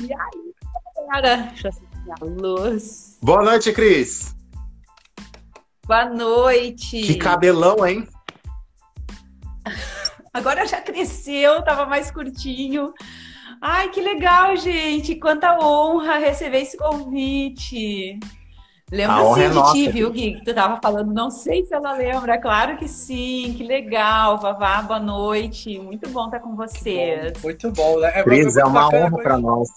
E aí, galera? Deixa eu acender a luz. Boa noite, Cris. Boa noite. Que cabelão, hein? Agora já cresceu, tava mais curtinho. Ai, que legal, gente. Quanta honra receber esse convite. Lembra-se é de nossa, ti, viu, Gui? Que tu tava falando, não sei se ela lembra. Claro que sim, que legal. Vavá, boa noite. Muito bom estar com vocês. Muito bom, né? É, Cris, é uma bacana, honra para nós.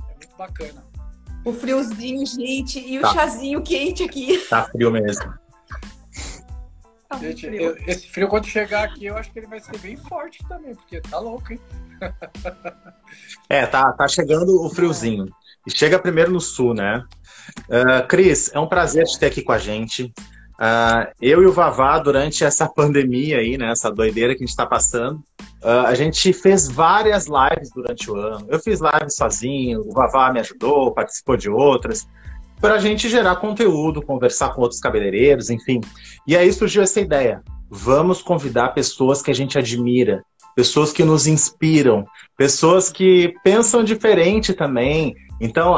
É muito bacana. O friozinho, gente, e o Tá. chazinho quente aqui. Tá frio mesmo. Tá muito Gente, frio. eu- esse frio quando chegar aqui, eu acho que ele vai ser bem forte também, porque tá louco, hein? É, tá, tá chegando o friozinho. E chega primeiro no sul, né? Ah, Cris, é um prazer te ter aqui com a gente. Ah, eu e o Vavá, durante essa pandemia aí, né? Essa doideira que a gente tá passando, ah, a gente fez várias lives durante o ano. Eu fiz lives sozinho, o Vavá me ajudou, participou de outras, para a gente gerar conteúdo, conversar com outros cabeleireiros, enfim. E aí surgiu essa ideia. Vamos convidar pessoas que a gente admira, pessoas que nos inspiram, pessoas que pensam diferente também. Então,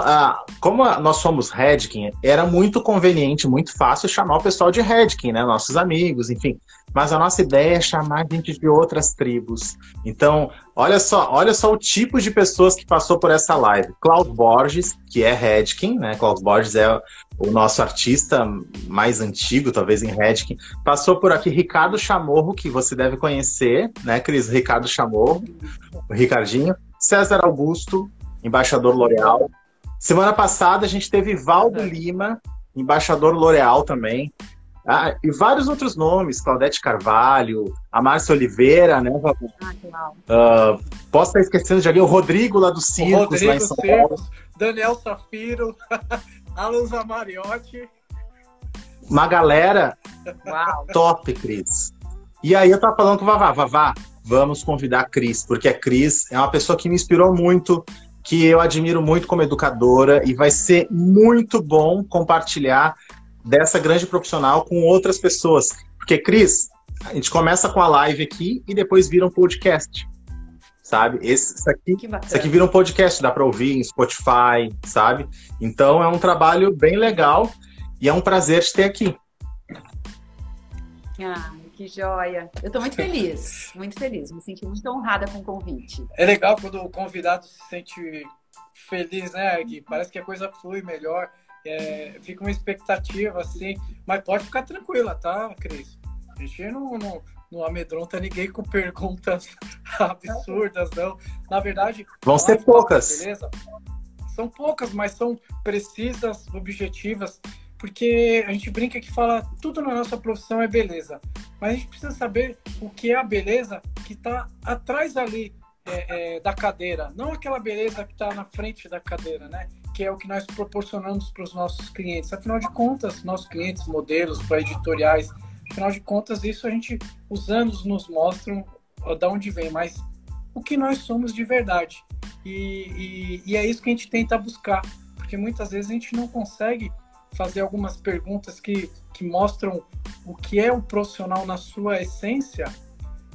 como a- nós somos Redkin, era muito conveniente, muito fácil chamar o pessoal de Redkin, né? Nossos amigos, enfim. Mas a nossa ideia é chamar gente de outras tribos. Então, olha só, olha só o tipo de pessoas que passou por essa live. Klaus Borges, que é Redkin, né? Klaus Borges é o nosso artista mais antigo, talvez em Redkin. Passou por aqui Ricardo Chamorro, que você deve conhecer, né, Cris? Ricardo Chamorro, o Ricardinho. César Augusto, embaixador L'Oréal. Semana passada a gente teve Valdo Lima, embaixador L'Oréal também. Ah, e vários outros nomes, Claudete Carvalho, a Márcia Oliveira, né? Vabu? Ah. Ah, posso estar esquecendo de alguém, o Rodrigo lá do Circos, lá em São Paulo. Circos, Daniel Safiro, Alan Zamariotti. Uma galera Uau. top, Cris. E aí eu tava falando com o Vavá, Vavá, vamos convidar a Cris, porque a Cris é uma pessoa que me inspirou muito, que eu admiro muito como educadora, e vai ser muito bom compartilhar dessa grande profissional com outras pessoas. Porque, Cris, a gente começa com a live aqui e depois vira um podcast. Sabe? Esse, isso aqui isso aqui vira um podcast, dá para ouvir em Spotify, sabe? Então é um trabalho bem legal e é um prazer te ter aqui. Ah, que joia. Eu tô muito feliz, muito feliz. Me senti muito honrada com o convite. É legal quando o convidado se sente feliz, né, Gui? Parece que a coisa flui melhor. é, fica uma expectativa, assim. Mas pode ficar tranquila, tá, Cris? A gente não, não, não amedronta ninguém com perguntas absurdas, não. Na verdade, Vão ser poucas. Beleza? São poucas, mas são precisas, objetivas, porque a gente brinca que fala tudo na nossa profissão é beleza, mas a gente precisa saber o que é a beleza que está atrás ali é, é, da cadeira, não aquela beleza que está na frente da cadeira, né? Que é o que nós proporcionamos para os nossos clientes. Afinal de contas, nossos clientes, modelos, para editoriais, afinal de contas, isso a gente, os anos nos mostram da onde vem, mas o que nós somos de verdade. E, e, e é isso que a gente tenta buscar, porque muitas vezes a gente não consegue fazer algumas perguntas que, que mostram o que é o profissional na sua essência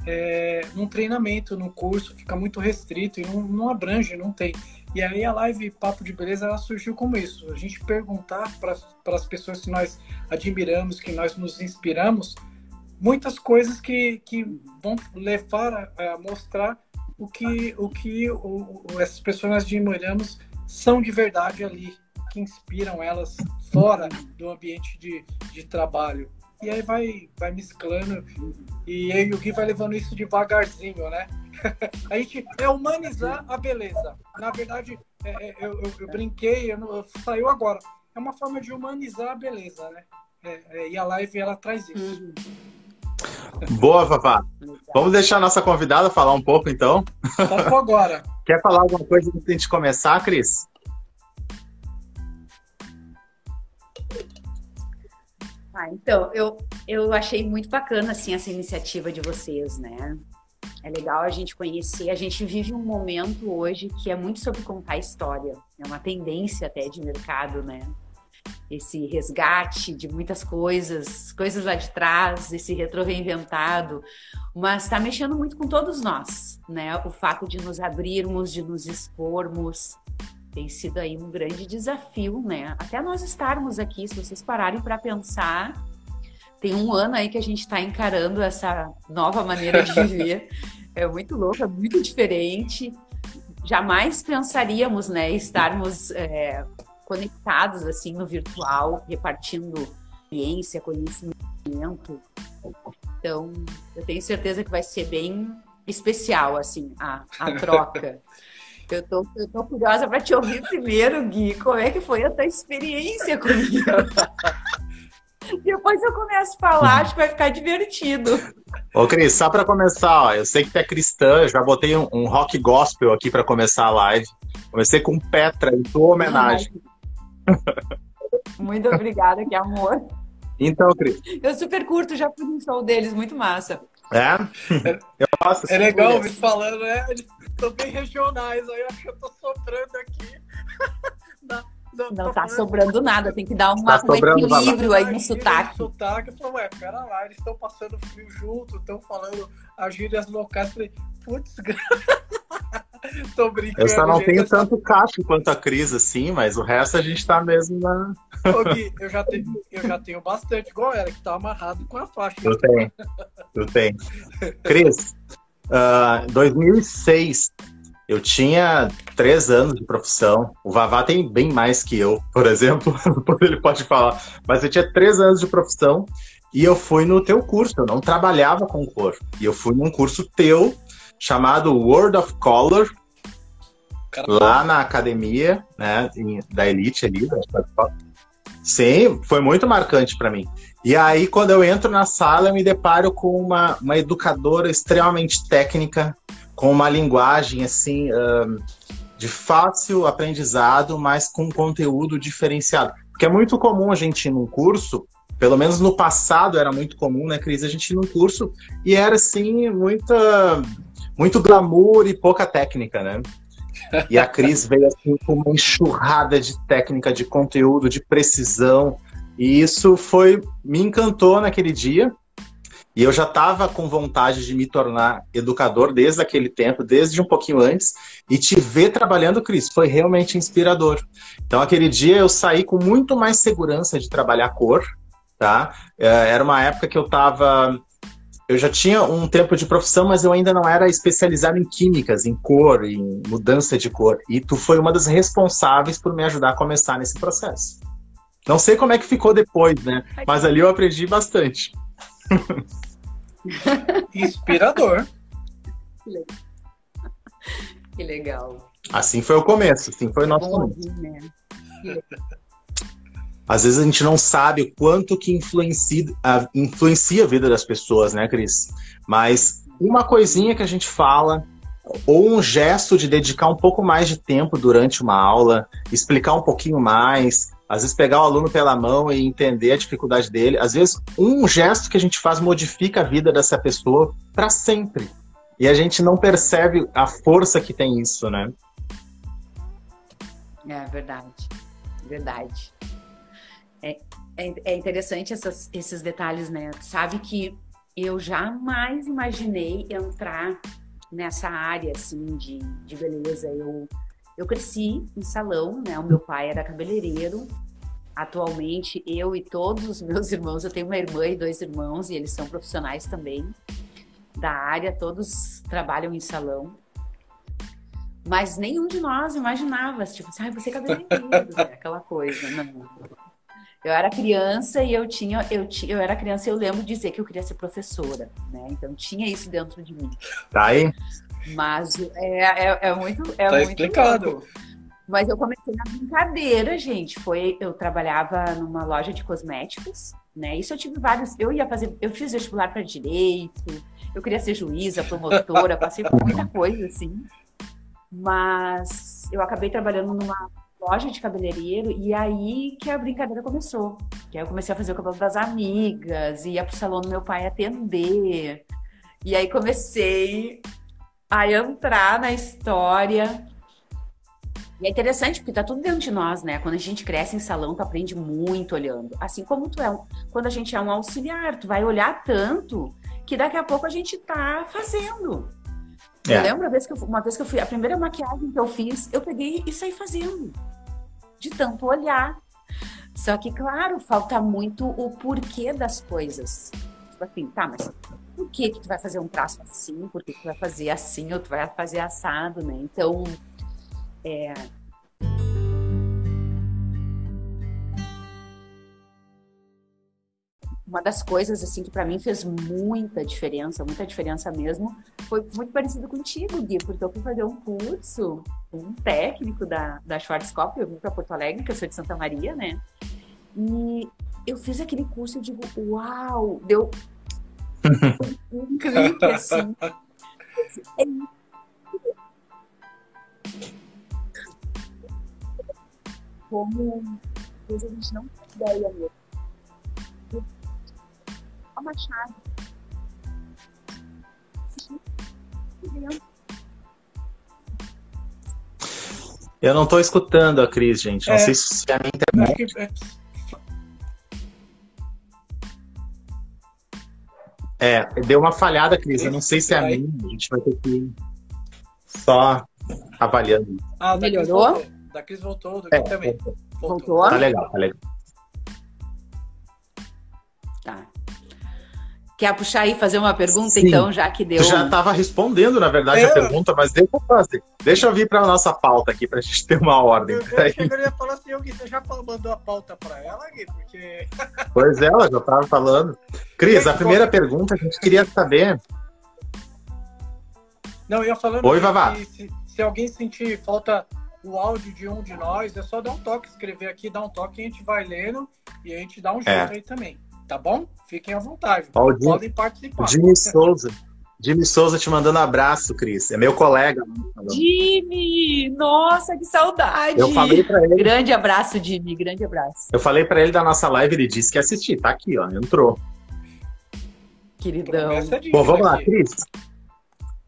é, num treinamento, num curso, fica muito restrito e não, não abrange, não tem. E aí a live Papo de Beleza ela surgiu como isso, a gente perguntar para as pessoas que nós admiramos, que nós nos inspiramos, muitas coisas que, que vão levar a, a mostrar o que, o que o, o, essas pessoas nós admiramos são de verdade ali, que inspiram elas fora do ambiente de, de trabalho. E aí vai, vai mesclando e e o Gui vai levando isso devagarzinho, né? a gente é humanizar a beleza. Na verdade, é, é, eu, eu, eu, brinquei, eu, eu, saiu agora. É uma forma de humanizar a beleza, né? É, e a live ela traz isso. Boa, Vavá. Vamos deixar a nossa convidada falar um pouco, então. Só agora. Quer falar alguma coisa antes de começar, Cris? Ah, então, eu, eu achei muito bacana, assim, essa iniciativa de vocês, né? É legal a gente conhecer. A gente vive um momento hoje que é muito sobre contar história. É uma tendência até de mercado, né? esse resgate de muitas coisas, coisas lá de trás, esse retro reinventado, mas está mexendo muito com todos nós, né? O fato de nos abrirmos, de nos expormos, tem sido aí um grande desafio, né? Até nós estarmos aqui, se vocês pararem para pensar, tem um ano aí que a gente está encarando essa nova maneira de viver. é muito louco, é muito diferente. Jamais pensaríamos, né, estarmos é, conectados assim no virtual, repartindo experiência, conhecimento. Então, eu tenho certeza que vai ser bem especial assim a, a troca. Eu tô, eu tô curiosa para te ouvir primeiro, Gui. Como é que foi a tua experiência comigo? Depois eu começo a falar, acho que vai ficar divertido. Ô, Cris, só para começar, ó, eu sei que tu é cristã, eu já botei um, um rock gospel aqui para começar a live. Comecei com Petra, em tua homenagem. Muito obrigada, que amor. Então, Cris. Eu super curto, já fui no show deles, muito massa. É? Eu posso, é legal me falando, né? São bem regionais, aí eu acho que eu tô sobrando aqui. Não, não tá sobrando nada, tem que dar uma, tá um equilíbrio aí no sotaque. sotaque. Eu falei, ué, pera lá, eles estão passando frio junto, estão falando as gírias locais. Eu falei, putz, tô brincando. Eu só não tenho tanto cacho quanto a Cris, assim, mas o resto a gente tá mesmo na. Ô, Gui, eu já tenho, eu já tenho bastante, igual ela, que tá amarrado com a faixa. Eu tenho, eu tenho. Cris, uh, ah, 2006 eu tinha três anos de profissão. O Vavá tem bem mais que eu, por exemplo, ele pode falar. Mas eu tinha três anos de profissão e eu fui no teu curso. Eu não trabalhava com cor. E eu fui num curso teu chamado World of Color, Caramba. lá na academia né, da Elite ali. Sim, foi muito marcante para mim. E aí, quando eu entro na sala, eu me deparo com uma, uma educadora extremamente técnica, com uma linguagem assim um, de fácil aprendizado, mas com conteúdo diferenciado. Porque é muito comum a gente ir num curso, pelo menos no passado era muito comum, né, Cris? A gente ir num curso e era assim, muita, muito glamour e pouca técnica, né? E a Cris veio assim com uma enxurrada de técnica, de conteúdo, de precisão. E isso foi me encantou naquele dia. E eu já estava com vontade de me tornar educador desde aquele tempo, desde um pouquinho antes, e te ver trabalhando, Cris, foi realmente inspirador. Então, aquele dia eu saí com muito mais segurança de trabalhar cor, tá? É, era uma época que eu estava eu já tinha um tempo de profissão, mas eu ainda não era especializado em químicas, em cor, em mudança de cor. E tu foi uma das responsáveis por me ajudar a começar nesse processo. Não sei como é que ficou depois, né? Mas ali eu aprendi bastante. Inspirador. Que legal. Assim foi o começo, assim foi o nosso começo. Né? Às vezes a gente não sabe o quanto que influencia a, influencia a vida das pessoas, né, Cris? Mas uma coisinha que a gente fala, ou um gesto de dedicar um pouco mais de tempo durante uma aula, explicar um pouquinho mais, às vezes pegar o aluno pela mão e entender a dificuldade dele. Às vezes um gesto que a gente faz modifica a vida dessa pessoa para sempre. E a gente não percebe a força que tem isso, né? É verdade, verdade. É, é, é interessante essas, esses detalhes, né? Sabe que eu jamais imaginei entrar nessa área assim de, de beleza. Eu eu cresci em salão, né? O meu pai era cabeleireiro. Atualmente, eu e todos os meus irmãos, eu tenho uma irmã e dois irmãos, e eles são profissionais também da área, todos trabalham em salão. Mas nenhum de nós imaginava, tipo, assim, ah, você é cabeleireiro, né? aquela coisa. Não. Eu era criança e eu tinha, eu tinha, eu era criança e eu lembro de dizer que eu queria ser professora, né? Então tinha isso dentro de mim. Tá aí? Mas é, é, é muito. É tá muito explicado. Louco. Mas eu comecei na brincadeira, gente. Foi, eu trabalhava numa loja de cosméticos, né? Isso eu tive vários. Eu ia fazer, eu fiz vestibular para direito, eu queria ser juíza, promotora, passei por muita coisa assim. Mas eu acabei trabalhando numa loja de cabeleireiro e aí que a brincadeira começou. Que aí eu comecei a fazer o cabelo das amigas, ia pro salão do meu pai atender. E aí comecei a entrar na história. E é interessante porque tá tudo dentro de nós, né? Quando a gente cresce em salão, tu aprende muito olhando. Assim como tu é, um, quando a gente é um auxiliar, tu vai olhar tanto que daqui a pouco a gente tá fazendo. É. Eu lembro uma vez, que eu, uma vez que eu fui, a primeira maquiagem que eu fiz, eu peguei e saí fazendo. De tanto olhar. Só que, claro, falta muito o porquê das coisas. Tipo assim, tá, mas por que que tu vai fazer um traço assim? Por que, que tu vai fazer assim? Ou tu vai fazer assado, né? Então, é, uma das coisas assim que para mim fez muita diferença, muita diferença mesmo, foi muito parecido contigo, Gui, porque eu fui fazer um curso com um técnico da, da Schwarzkopf, eu vim para Porto Alegre, que eu sou de Santa Maria, né? E eu fiz aquele curso e digo, uau, deu um clique assim. É como coisa a gente não tem ideia mesmo. A machado. Eu não estou escutando a Cris, gente. Não é, sei se é a minha internet. É, é, deu uma falhada, Cris. Eu não sei se é a minha. A gente vai ter que ir só avaliando. Ah, melhorou? Da Cris voltou, do é, também. Voltou. voltou. Tá legal, tá legal. Tá. Quer puxar aí fazer uma pergunta, Sim. então, já que deu. Já estava respondendo, na verdade, a pergunta, mas deixa eu fazer. Deixa eu vir para a nossa pauta aqui, para a gente ter uma ordem. Eu, eu, eu ia falar assim, Gui, você já mandou a pauta para ela, Gui? Porque. Pois é, ela já estava falando. Cris, a primeira pergunta a gente queria saber. Não, eu ia falando Oi, Vavá. Se, se alguém sentir falta o áudio de um de nós, é só dar um toque, escrever aqui, dar um toque, a gente vai lendo e a gente dá um jeito é. aí também. Tá bom? Fiquem à vontade. Ó, Podem participar. Jimmy Souza. Jimmy Souza te mandando um abraço, Cris. É meu colega. Jimmy! Nossa, que saudade! Eu falei para ele. Grande abraço, Jimmy. Grande abraço. Eu falei para ele da nossa live, ele disse que assistir. Tá aqui, ó. Entrou. Queridão. Bom, vamos lá, Cris.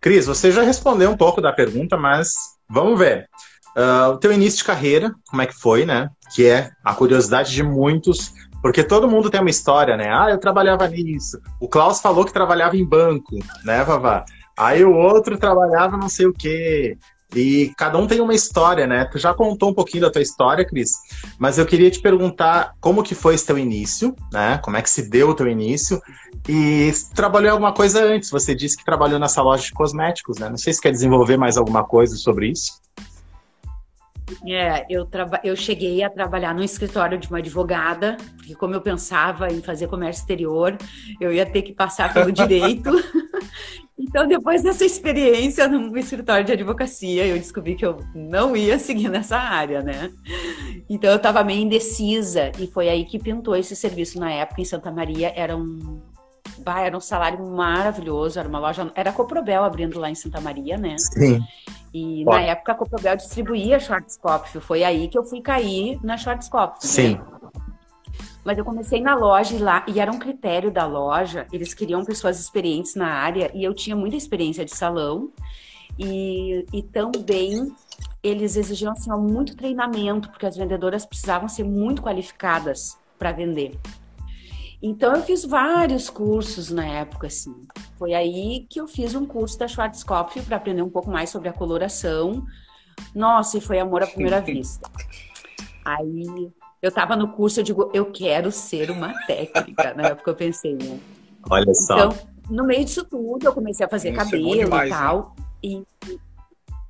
Cris, você já respondeu um pouco da pergunta, mas vamos ver. Uh, o teu início de carreira, como é que foi, né? Que é a curiosidade de muitos, porque todo mundo tem uma história, né? Ah, eu trabalhava nisso. O Klaus falou que trabalhava em banco, né, Vavá? Aí o outro trabalhava não sei o quê. E cada um tem uma história, né? Tu já contou um pouquinho da tua história, Cris, mas eu queria te perguntar como que foi esse teu início, né? Como é que se deu o teu início? E trabalhou alguma coisa antes? Você disse que trabalhou nessa loja de cosméticos, né? Não sei se quer desenvolver mais alguma coisa sobre isso. É, eu, eu cheguei a trabalhar no escritório de uma advogada, porque como eu pensava em fazer comércio exterior, eu ia ter que passar pelo direito. então, depois dessa experiência no escritório de advocacia, eu descobri que eu não ia seguir nessa área, né? Então, eu estava meio indecisa, e foi aí que pintou esse serviço na época em Santa Maria. Era um, bah, era um salário maravilhoso, era uma loja, era a Coprobel abrindo lá em Santa Maria, né? Sim. E Pode. na época a Coprobel distribuía Schwarzkopf, foi aí que eu fui cair na Schwarzkopf. Né? Sim. Né? Mas eu comecei na loja e lá, e era um critério da loja, eles queriam pessoas experientes na área, e eu tinha muita experiência de salão, e, e também eles exigiam assim, muito treinamento, porque as vendedoras precisavam ser muito qualificadas para vender. Então eu fiz vários cursos na época, assim. Foi aí que eu fiz um curso da Schwarzkopf para aprender um pouco mais sobre a coloração. Nossa, e foi amor à primeira vista. Aí eu estava no curso, eu digo, eu quero ser uma técnica. Na época eu pensei, né? Olha só. Então, no meio disso tudo, eu comecei a fazer Isso é cabelo é demais, e tal. Né? E,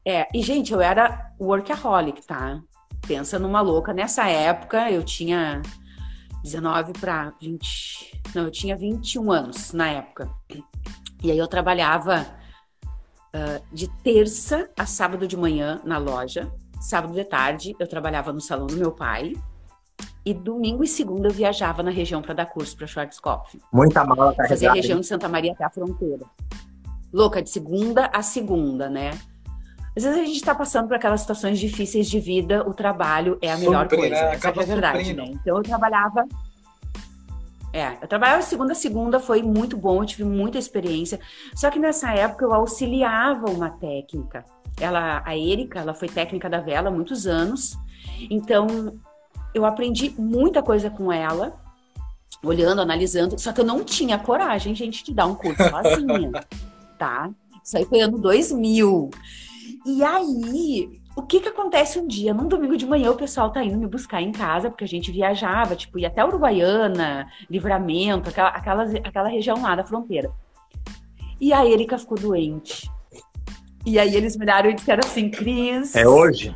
é, e, gente, eu era workaholic, tá? Pensa numa louca. Nessa época, eu tinha 19 para 20. Não, eu tinha 21 anos na época. E aí eu trabalhava uh, de terça a sábado de manhã na loja. Sábado de tarde eu trabalhava no salão do meu pai. E domingo e segunda eu viajava na região para dar curso para Schwarzkopf. Muita mala carregada. Fazia a região de Santa Maria até a fronteira. Louca, de segunda a segunda, né? Às vezes a gente está passando por aquelas situações difíceis de vida, o trabalho é a melhor Supre, coisa. Né? Essa é a verdade, né? Então eu trabalhava. É, eu trabalhava segunda a segunda, foi muito bom, eu tive muita experiência. Só que nessa época eu auxiliava uma técnica. ela, a Erika, ela foi técnica da vela há muitos anos. Então, eu aprendi muita coisa com ela, olhando, analisando, só que eu não tinha coragem, gente, de dar um curso sozinha, tá? Isso aí foi ano 2000. E aí, o que que acontece um dia? Num domingo de manhã, o pessoal tá indo me buscar em casa, porque a gente viajava, tipo, ia até Uruguaiana, Livramento, aquela, aquela, aquela região lá da fronteira. E a Erika ficou doente. E aí eles me olharam e disseram assim, Cris... É hoje?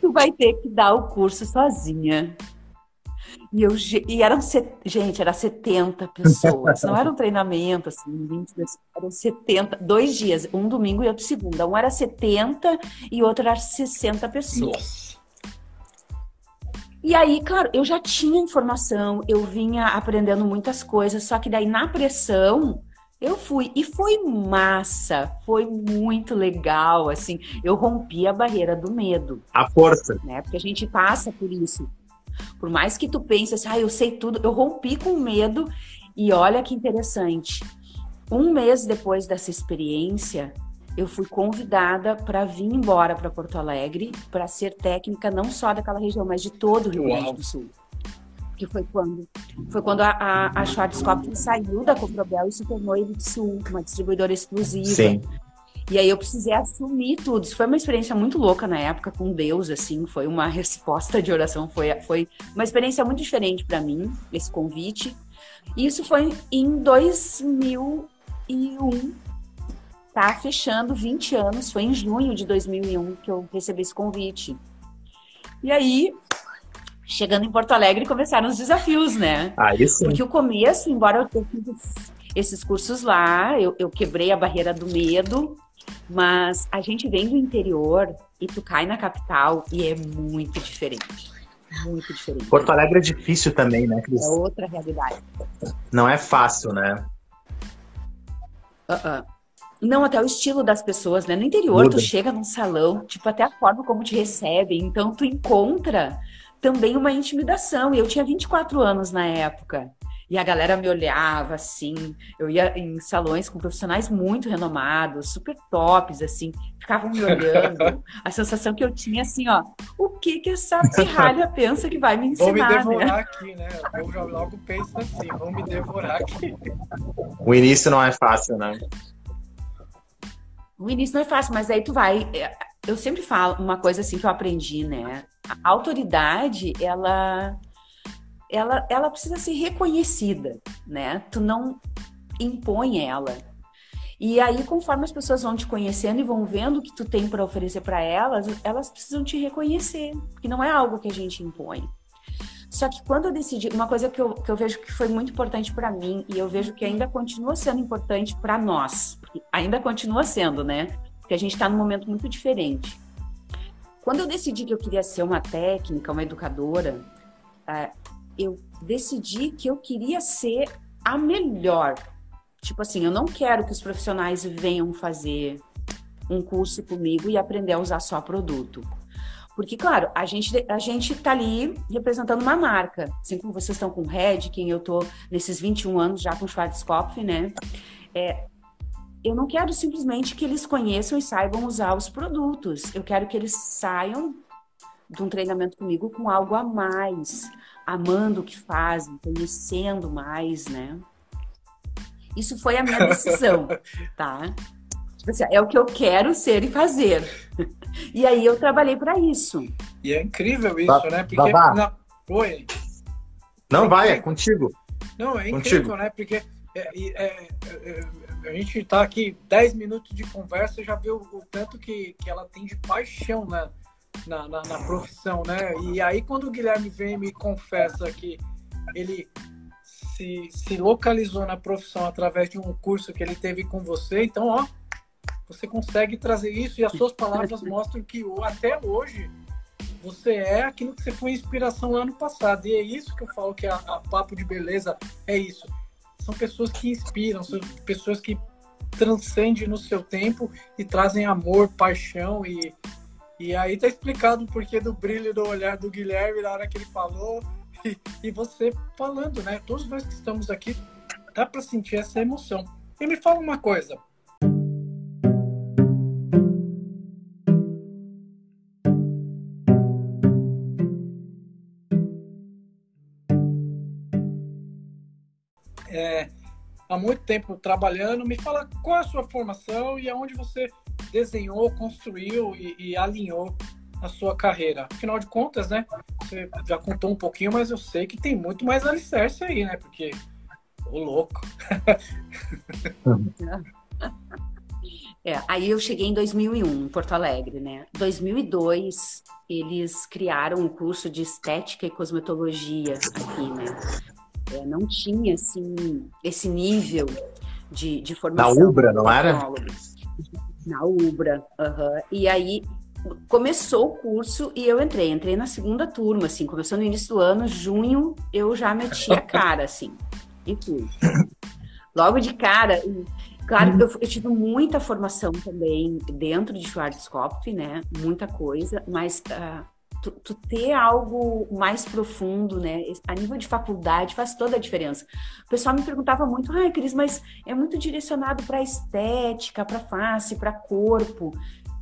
Tu vai ter que dar o curso sozinha. E, eu, e eram, gente, era 70 pessoas. Não era um treinamento, assim, 20 pessoas, eram 70, dois dias, um domingo e outro segunda. Um era 70 e outro era 60 pessoas. Nossa. E aí, claro, eu já tinha informação, eu vinha aprendendo muitas coisas, só que daí na pressão eu fui e foi massa, foi muito legal, assim, eu rompi a barreira do medo. A força. Né? Porque a gente passa por isso. Por mais que tu pense assim, ah, eu sei tudo, eu rompi com medo e olha que interessante. Um mês depois dessa experiência, eu fui convidada para vir embora para Porto Alegre para ser técnica não só daquela região, mas de todo o Rio Grande do Sul. Que foi quando foi quando a, a, a Schwarzkopf saiu da Coprobel e se tornou Sul, uma distribuidora exclusiva. Sim. E aí eu precisei assumir tudo. Isso foi uma experiência muito louca na época com Deus, assim, foi uma resposta de oração, foi, foi uma experiência muito diferente para mim, esse convite. E isso foi em 2001, tá fechando 20 anos, foi em junho de 2001 que eu recebi esse convite. E aí, chegando em Porto Alegre, começaram os desafios, né? Ah, isso. Porque o começo, embora eu tenha esses cursos lá, eu, eu quebrei a barreira do medo, mas a gente vem do interior e tu cai na capital e é muito diferente. Muito diferente. Porto Alegre é difícil também, né, Cris? É outra realidade. Não é fácil, né? Uh -uh. Não, até o estilo das pessoas, né? No interior, Muda. tu chega num salão, tipo, até a forma como te recebem. Então, tu encontra também uma intimidação. E eu tinha 24 anos na época. E a galera me olhava assim. Eu ia em salões com profissionais muito renomados, super tops, assim, ficavam me olhando. A sensação que eu tinha assim, ó, o que que essa pirralha pensa que vai me ensinar? Vão me devorar né? aqui, né? Eu já logo penso assim, vão me devorar aqui. O início não é fácil, né? O início não é fácil, mas aí tu vai. É, eu sempre falo uma coisa assim que eu aprendi, né? A autoridade, ela ela, ela precisa ser reconhecida, né? Tu não impõe ela. E aí, conforme as pessoas vão te conhecendo e vão vendo o que tu tem para oferecer para elas, elas precisam te reconhecer, porque não é algo que a gente impõe. Só que quando eu decidi, uma coisa que eu, que eu vejo que foi muito importante para mim, e eu vejo que ainda continua sendo importante para nós, ainda continua sendo, né? Porque a gente está num momento muito diferente. Quando eu decidi que eu queria ser uma técnica, uma educadora, é, eu decidi que eu queria ser a melhor. Tipo assim, eu não quero que os profissionais venham fazer um curso comigo e aprender a usar só produto. Porque, claro, a gente, a gente tá ali representando uma marca. Assim como vocês estão com Red, quem eu tô nesses 21 anos já com Schwarzkopf, né? É, eu não quero simplesmente que eles conheçam e saibam usar os produtos. Eu quero que eles saiam de um treinamento comigo com algo a mais, amando o que fazem, conhecendo mais, né? Isso foi a minha decisão, tá? Tipo assim, é o que eu quero ser e fazer. E aí eu trabalhei para isso. E é incrível isso, né? Porque na... Oi. Não, é vai, é contigo. Não, é incrível, contigo. né? Porque é, é, é, a gente está aqui 10 minutos de conversa e já viu o tanto que, que ela tem de paixão, né? Na, na, na, profissão, né? E aí quando o Guilherme vem e me confessa que ele se, se localizou na profissão através de um curso que ele teve com você, então, ó, você consegue trazer isso e as suas palavras mostram que até hoje você é aquilo que você foi inspiração lá no passado. E é isso que eu falo que a, a Papo de Beleza é isso. São pessoas que inspiram, são pessoas que transcendem no seu tempo e trazem amor, paixão e, e aí tá explicado o porquê do brilho do olhar do Guilherme na hora que ele falou e, e você falando, né? Todos nós que estamos aqui, dá para sentir essa emoção. E me fala uma coisa. É, há muito tempo trabalhando, me fala qual é a sua formação e aonde você desenhou, construiu e, e alinhou a sua carreira. Afinal de contas, né? Você já contou um pouquinho, mas eu sei que tem muito mais alicerce aí, né? Porque, o louco. É, aí eu cheguei em 2001, em Porto Alegre, né? 2002, eles criaram um curso de estética e cosmetologia aqui, né? É, não tinha, assim, esse nível de, de formação. Na Ubra, não era? Na Ubra, uhum. E aí começou o curso e eu entrei. Entrei na segunda turma, assim, começou no início do ano, junho, eu já meti a cara, assim, e fui. Logo de cara, Claro, eu, eu, tive muita formação também dentro de Schwarzkopf, né? Muita coisa, mas uh, tu, tu, ter algo mais profundo, né? A nível de faculdade faz toda a diferença. O pessoal me perguntava muito, ai, Cris, mas é muito direcionado para estética, para face, para corpo.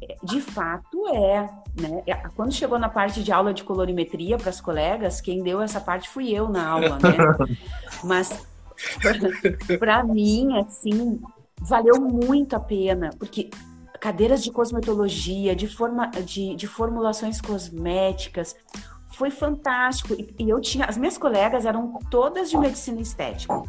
É, de fato é, né? É, quando chegou na parte de aula de colorimetria para as colegas, quem deu essa parte fui eu na aula, né? Mas para mim, assim, valeu muito a pena, porque cadeiras de cosmetologia, de, forma, de, de formulações cosméticas, foi fantástico. E, e, eu tinha, as minhas colegas eram todas de medicina estética.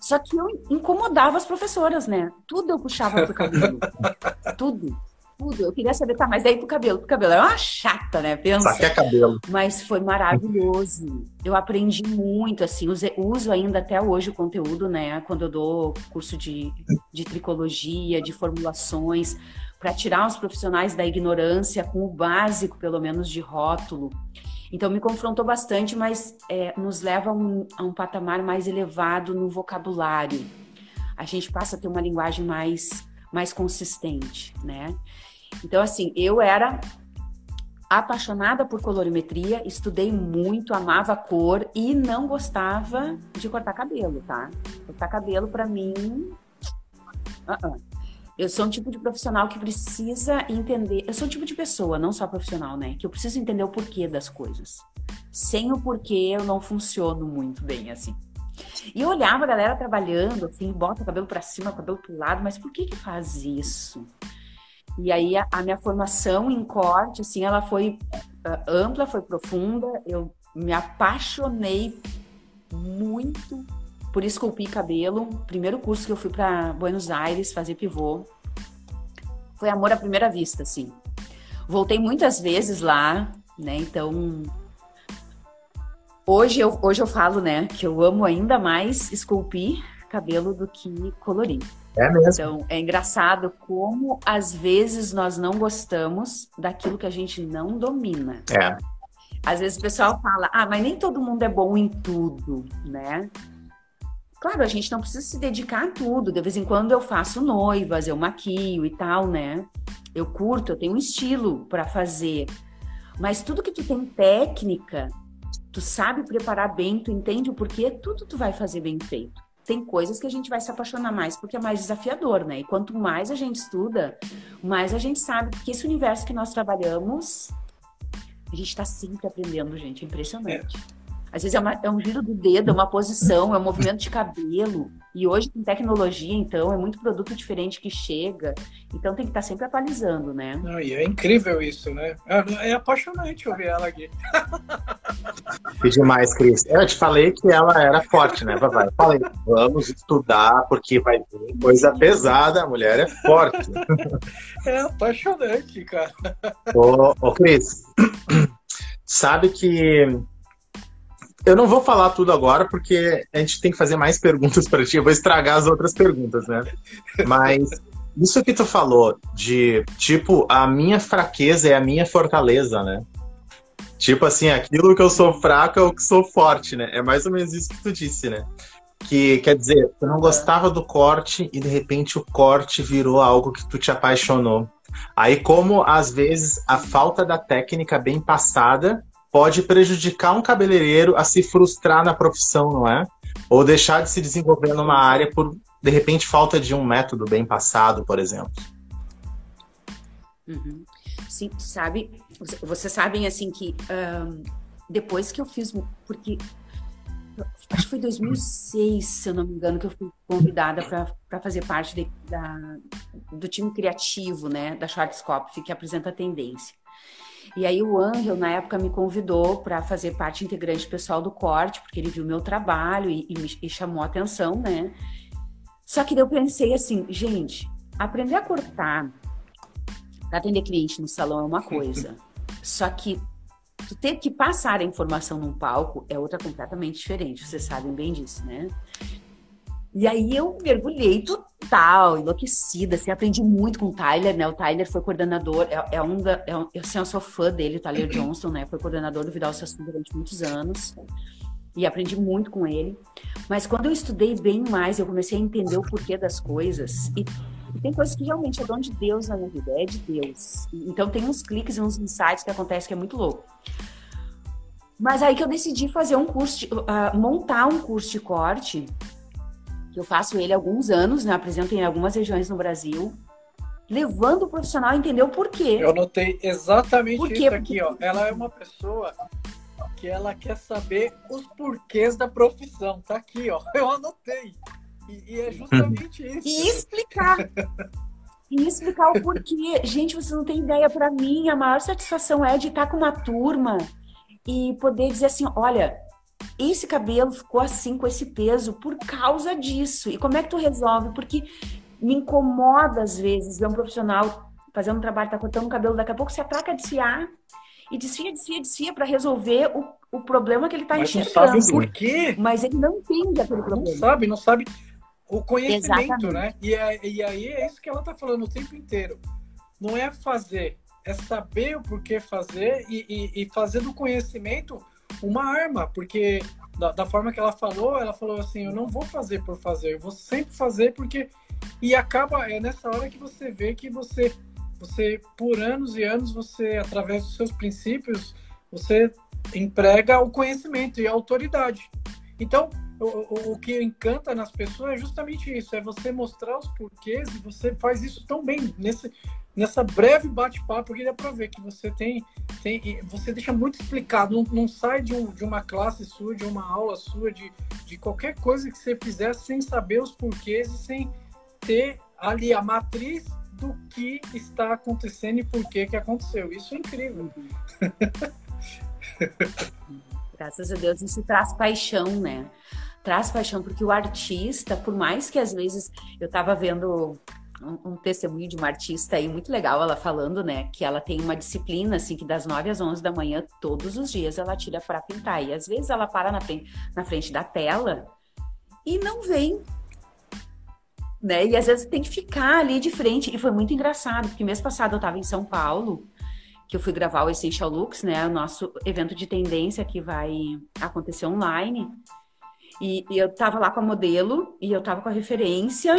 Só que eu incomodava as professoras, né? Tudo eu puxava pro cabelo. Tudo tudo. Eu queria saber, tá, mas daí pro cabelo, pro cabelo. É uma chata, né? Pensa. Só que é cabelo. Mas foi maravilhoso. Eu aprendi muito, assim, uso ainda até hoje o conteúdo, né? Quando eu dou curso de, de tricologia, de formulações, para tirar os profissionais da ignorância com o básico, pelo menos, de rótulo. Então, me confrontou bastante, mas é, nos leva a um, a um patamar mais elevado no vocabulário. A gente passa a ter uma linguagem mais mais consistente, né? Então, assim, eu era apaixonada por colorimetria, estudei muito, amava cor e não gostava de cortar cabelo, tá? Cortar cabelo para mim. Uh -uh. Eu sou um tipo de profissional que precisa entender. Eu sou um tipo de pessoa, não só profissional, né? Que eu preciso entender o porquê das coisas. Sem o porquê, eu não funciono muito bem assim. E eu olhava a galera trabalhando, assim, bota o cabelo para cima, o cabelo pro lado, mas por que que faz isso? E aí a, a minha formação em corte, assim, ela foi uh, ampla, foi profunda. Eu me apaixonei muito por esculpir cabelo. Primeiro curso que eu fui para Buenos Aires fazer pivô. Foi amor à primeira vista, assim. Voltei muitas vezes lá, né? Então, hoje eu, hoje eu falo, né, que eu amo ainda mais esculpir cabelo do que colorir. É mesmo. Então, é engraçado como às vezes nós não gostamos daquilo que a gente não domina. É. Às vezes o pessoal fala, ah, mas nem todo mundo é bom em tudo, né? Claro, a gente não precisa se dedicar a tudo. De vez em quando eu faço noivas, eu maquio e tal, né? Eu curto, eu tenho um estilo para fazer. Mas tudo que tu tem técnica, tu sabe preparar bem, tu entende o porquê, tudo tu vai fazer bem feito tem coisas que a gente vai se apaixonar mais porque é mais desafiador, né? E quanto mais a gente estuda, mais a gente sabe, porque esse universo que nós trabalhamos, a gente está sempre aprendendo, gente, é impressionante. É. Às vezes é, uma, é, um giro do dedo, é uma posição, é um movimento de cabelo. E hoje com tecnologia, então, é muito produto diferente que chega. Então tem que estar tá sempre atualizando, né? Não, e é incrível isso, né? É, é apaixonante ouvir ela aqui. Que demais, Cris. Eu te falei que ela era forte, né, Vai, Falei, vamos estudar, porque vai vir coisa pesada, a mulher é forte. É apaixonante, cara. Ô, ô Cris, sabe que eu não vou falar tudo agora, porque a gente tem que fazer mais perguntas para ti. Eu vou estragar as outras perguntas, né? Mas isso que tu falou de, tipo, a minha fraqueza é a minha fortaleza, né? Tipo assim, aquilo que eu sou fraco é o que sou forte, né? É mais ou menos isso que tu disse, né? Que quer dizer, tu não gostava do corte e de repente o corte virou algo que tu te apaixonou. Aí, como às vezes a falta da técnica bem passada pode prejudicar um cabeleireiro a se frustrar na profissão, não é? Ou deixar de se desenvolver numa área por, de repente, falta de um método bem passado, por exemplo. Uhum. Sim, sabe, vocês sabem assim que um, depois que eu fiz, porque acho que foi 2006, se eu não me engano, que eu fui convidada para fazer parte de, da, do time criativo, né, da Schwarzkopf, que apresenta a tendência. E aí o Angel, na época, me convidou para fazer parte integrante pessoal do corte, porque ele viu meu trabalho e, e me e chamou a atenção, né? Só que eu pensei assim, gente, aprender a cortar para atender cliente no salão é uma coisa. Só que tu ter que passar a informação num palco é outra completamente diferente. Vocês sabem bem disso, né? E aí eu mergulhei total, enlouquecida, assim, aprendi muito com o Tyler, né? O Tyler foi coordenador, é, é um da, é um, assim, eu sou fã dele, o Tyler Johnson, né? Foi coordenador do Vidal Sassoon durante muitos anos e aprendi muito com ele. Mas quando eu estudei bem mais, eu comecei a entender o porquê das coisas e, e tem coisas que realmente é dom de Deus na minha vida, é de Deus. Então tem uns cliques e uns insights que acontecem que é muito louco. Mas aí que eu decidi fazer um curso, de, uh, montar um curso de corte que eu faço ele há alguns anos, né? Apresento em algumas regiões no Brasil, levando o profissional a entender o porquê. Eu notei exatamente Por isso aqui, ó. Ela é uma pessoa que ela quer saber os porquês da profissão. Tá aqui, ó. Eu anotei. E, e é justamente isso. E explicar. e explicar o porquê. Gente, você não tem ideia. Para mim, a maior satisfação é de estar com uma turma e poder dizer assim: olha, esse cabelo ficou assim com esse peso por causa disso. E como é que tu resolve? Porque me incomoda às vezes ver um profissional fazendo um trabalho, tá cortando o cabelo, daqui a pouco se atraca a desfiar e desfia, desfia, desfia para resolver o, o problema que ele está enxergando. Não sabe por quê? Mas ele não entende aquele problema. Não sabe, não sabe o conhecimento, Exatamente. né? E, é, e aí é isso que ela está falando o tempo inteiro. Não é fazer, é saber o porquê fazer e, e, e fazer do conhecimento uma arma, porque da, da, forma que ela falou, ela falou assim: eu não vou fazer por fazer, eu vou sempre fazer porque. E acaba, é nessa hora que você vê que você, você por anos e anos, você, através dos seus princípios, você emprega o conhecimento e a autoridade. Então, o, o, o, que encanta nas pessoas é justamente isso, é você mostrar os porquês e você faz isso tão bem nesse, nessa breve bate-papo que dá para ver que você tem, tem você deixa muito explicado, não, não sai de, um, de, uma classe sua, de uma aula sua, de, de qualquer coisa que você fizer sem saber os porquês e sem ter ali a matriz do que está acontecendo e por que que aconteceu. Isso é incrível. Graças a Deus isso traz paixão, né? Traz paixão porque o artista, por mais que às vezes eu estava vendo um, um, testemunho de uma artista aí muito legal, ela falando, né, que ela tem uma disciplina, assim, que das 9 às 11 da manhã, todos os dias ela tira para pintar. E às vezes ela para na frente, na frente da tela e não vem. Né? E às vezes tem que ficar ali de frente. E foi muito engraçado, porque mês passado eu estava em São Paulo, que eu fui gravar o Essential Looks, né, o nosso evento de tendência que vai acontecer online. E, e eu tava lá com a modelo e eu tava com a referência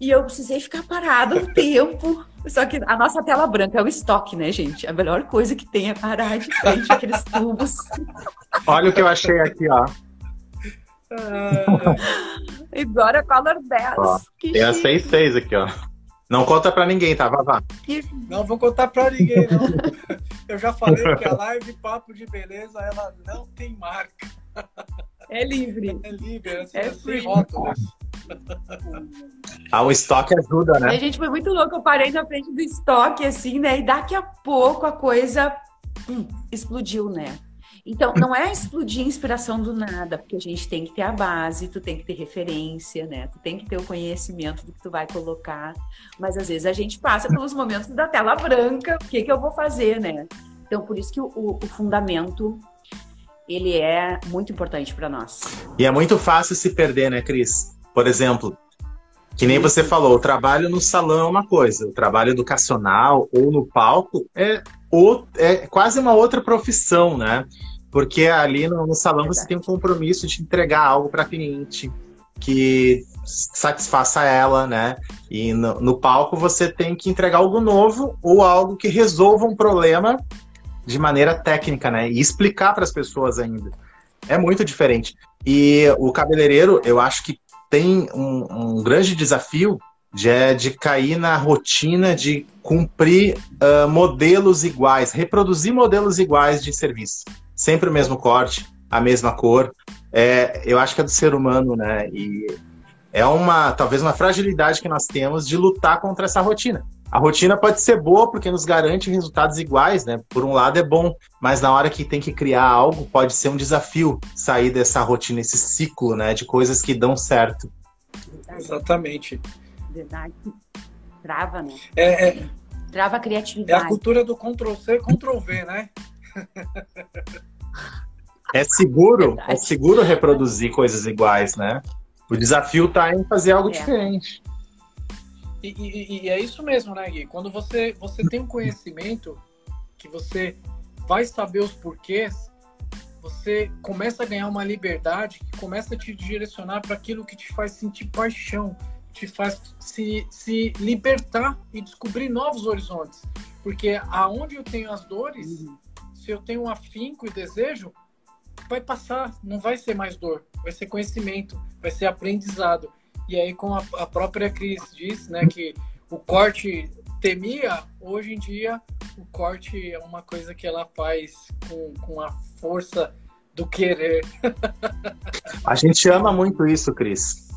e eu precisei ficar parada um tempo. Só que a nossa tela branca é o estoque, né, gente? A melhor coisa que tem é parar de frente aqueles tubos. Olha o que eu achei aqui, ó. Ah, agora Color 10. Ó, tem a 66 aqui, ó. Não conta pra ninguém, tá, Vavá? Não vou contar pra ninguém, não. Eu já falei que a live Papo de Beleza, ela não tem marca. É livre. É livre, é, é sem rótulos. Ah, o estoque ajuda, né? A gente foi muito louco. Eu parei na frente do estoque, assim, né? E daqui a pouco a coisa hum, explodiu, né? Então, não é explodir inspiração do nada, porque a gente tem que ter a base, tu tem que ter referência, né? Tu tem que ter o conhecimento do que tu vai colocar. Mas às vezes a gente passa pelos momentos da tela branca, o que, que eu vou fazer, né? Então, por isso que o, o fundamento ele é muito importante para nós. E é muito fácil se perder, né, Cris? Por exemplo, que nem você falou, o trabalho no salão é uma coisa, o trabalho educacional ou no palco é, é quase uma outra profissão, né? Porque ali no, no salão você tem um compromisso de entregar algo para a cliente que satisfaça ela, né? E no, no, palco você tem que entregar algo novo ou algo que resolva um problema de maneira técnica, né? E explicar para as pessoas ainda. É muito diferente. E o cabeleireiro, eu acho que tem um, um grande desafio de, é de cair na rotina de cumprir uh, modelos iguais, reproduzir modelos iguais de serviço. Sempre o mesmo corte, a mesma cor. É, eu acho que é do ser humano, né? E é uma, talvez uma fragilidade que nós temos de lutar contra essa rotina. A rotina pode ser boa porque nos garante resultados iguais, né? Por um lado é bom, mas na hora que tem que criar algo, pode ser um desafio sair dessa rotina, esse ciclo, né, de coisas que dão certo. Exatamente. Verdade. Trava, né? É, é, Trava a criatividade. É a cultura do Ctrl C, Ctrl V, né? É seguro, Verdade. é seguro reproduzir coisas iguais, né? O desafio está em fazer algo é. diferente. E, e, e, é isso mesmo, né, Gui? Quando você, você tem um conhecimento que você vai saber os porquês, você começa a ganhar uma liberdade que começa a te direcionar para aquilo que te faz sentir paixão, te faz se, se libertar e descobrir novos horizontes. Porque aonde eu tenho as dores, uhum. se eu tenho um afinco e desejo, vai passar, não vai ser mais dor, vai ser conhecimento, vai ser aprendizado. E aí, como a, a própria Cris disse, né, que o corte temia, hoje em dia o corte é uma coisa que ela faz com, com a força do querer. a gente ama muito isso, Cris.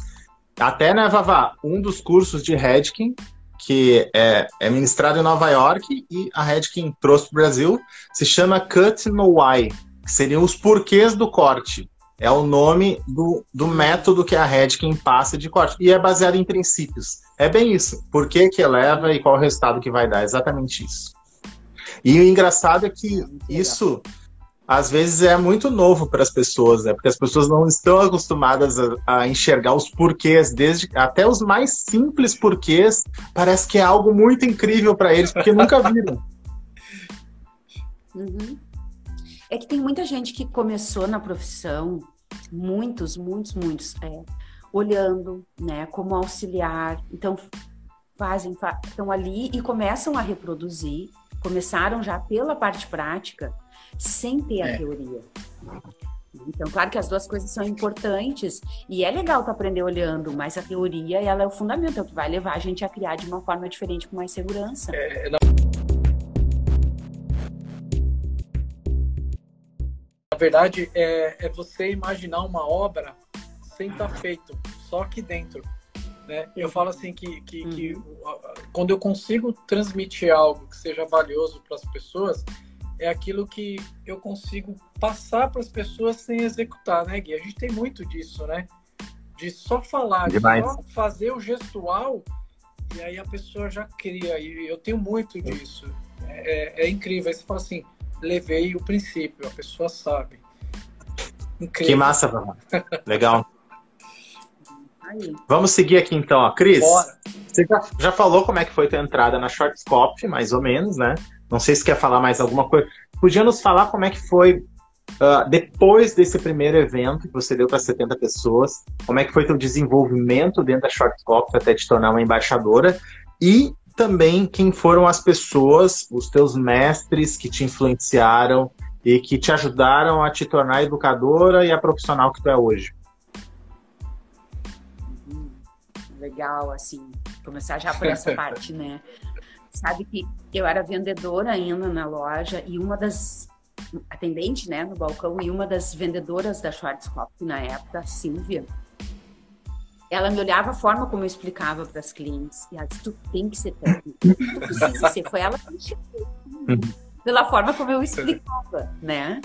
Até, né, Vavá, um dos cursos de Redkin, que é, é ministrado em Nova York e a Redkin trouxe para o Brasil, se chama Cut No Why, que seriam os porquês do corte. É o nome do, do método que a Redkin passa de corte. E é baseado em princípios. É bem isso. Por que, que eleva e qual o resultado que vai dar. Exatamente isso. E o engraçado é que isso às vezes é muito novo para as pessoas, né? Porque as pessoas não estão acostumadas a, a, enxergar os porquês, desde até os mais simples porquês, parece que é algo muito incrível para eles, porque nunca viram. Uhum. É que tem muita gente que começou na profissão, muitos, muitos, muitos, é, olhando, né, como auxiliar. Então fazem, estão ali e começam a reproduzir. Começaram já pela parte prática, sem ter a é. teoria. Então, claro que as duas coisas são importantes e é legal tu aprender olhando, mas a teoria ela é o fundamento, é o que vai levar a gente a criar de uma forma diferente, com mais segurança. É, não... verdade, é, é você imaginar uma obra sem estar tá feito, só aqui dentro. Né? Eu falo assim que, que, uhum. que quando eu consigo transmitir algo que seja valioso para as pessoas, é aquilo que eu consigo passar para as pessoas sem executar, né, Gui? A gente tem muito disso, né? De só falar, Demais. de só fazer o gestual e aí a pessoa já cria. E eu tenho muito disso. É, é, é incrível. Aí você fala assim, levei o princípio, a pessoa sabe. Incrível. Que massa, Vamos. Legal. Vamos seguir aqui então, ó. Cris, Bora. você já, já, falou como é que foi tua entrada na Shortscope, mais ou menos, né? Não sei se quer falar mais alguma coisa. Podia nos falar como é que foi uh, depois desse primeiro evento que você deu para 70 pessoas, como é que foi teu desenvolvimento dentro da Shortscope até te tornar uma embaixadora e também quem foram as pessoas, os teus mestres que te influenciaram e que te ajudaram a te tornar a educadora e a profissional que tu é hoje. Legal, assim, começar já por essa parte, né? Sabe que eu era vendedora ainda na loja e uma das atendente, né, no balcão e uma das vendedoras da Schwarzkopf na época, Silvia, ela me olhava a forma como eu explicava para as clientes. E ela disse: Tu tem que ser técnico, tu precisa ser. Foi ela que me chamou, pela forma como eu explicava, né?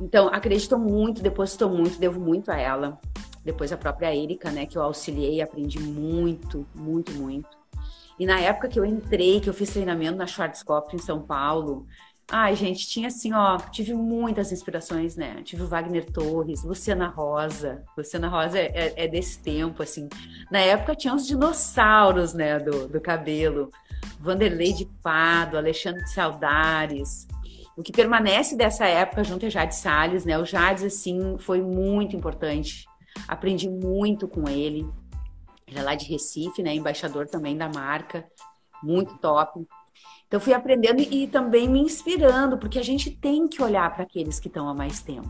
Então, acredito muito, depositou muito, devo muito a ela. Depois a própria Erika, né, que eu auxiliei, aprendi muito, muito, muito. E na época que eu entrei, que eu fiz treinamento na Schwarzkopf em São Paulo, Ai, gente, tinha assim, ó, tive muitas inspirações, né? Tive o Wagner Torres, Luciana Rosa. Luciana Rosa é, é, é desse tempo, assim. Na época tinha os dinossauros, né, do, do cabelo. Vanderlei de Pado, Alexandre de Saudares. O que permanece dessa época junto é Jade Salles, né? O Jades, assim, foi muito importante. Aprendi muito com ele. Ele é lá de Recife, né? Embaixador também da marca. Muito top. Então, fui aprendendo e, e também me inspirando, porque a gente tem que olhar para aqueles que estão há mais tempo.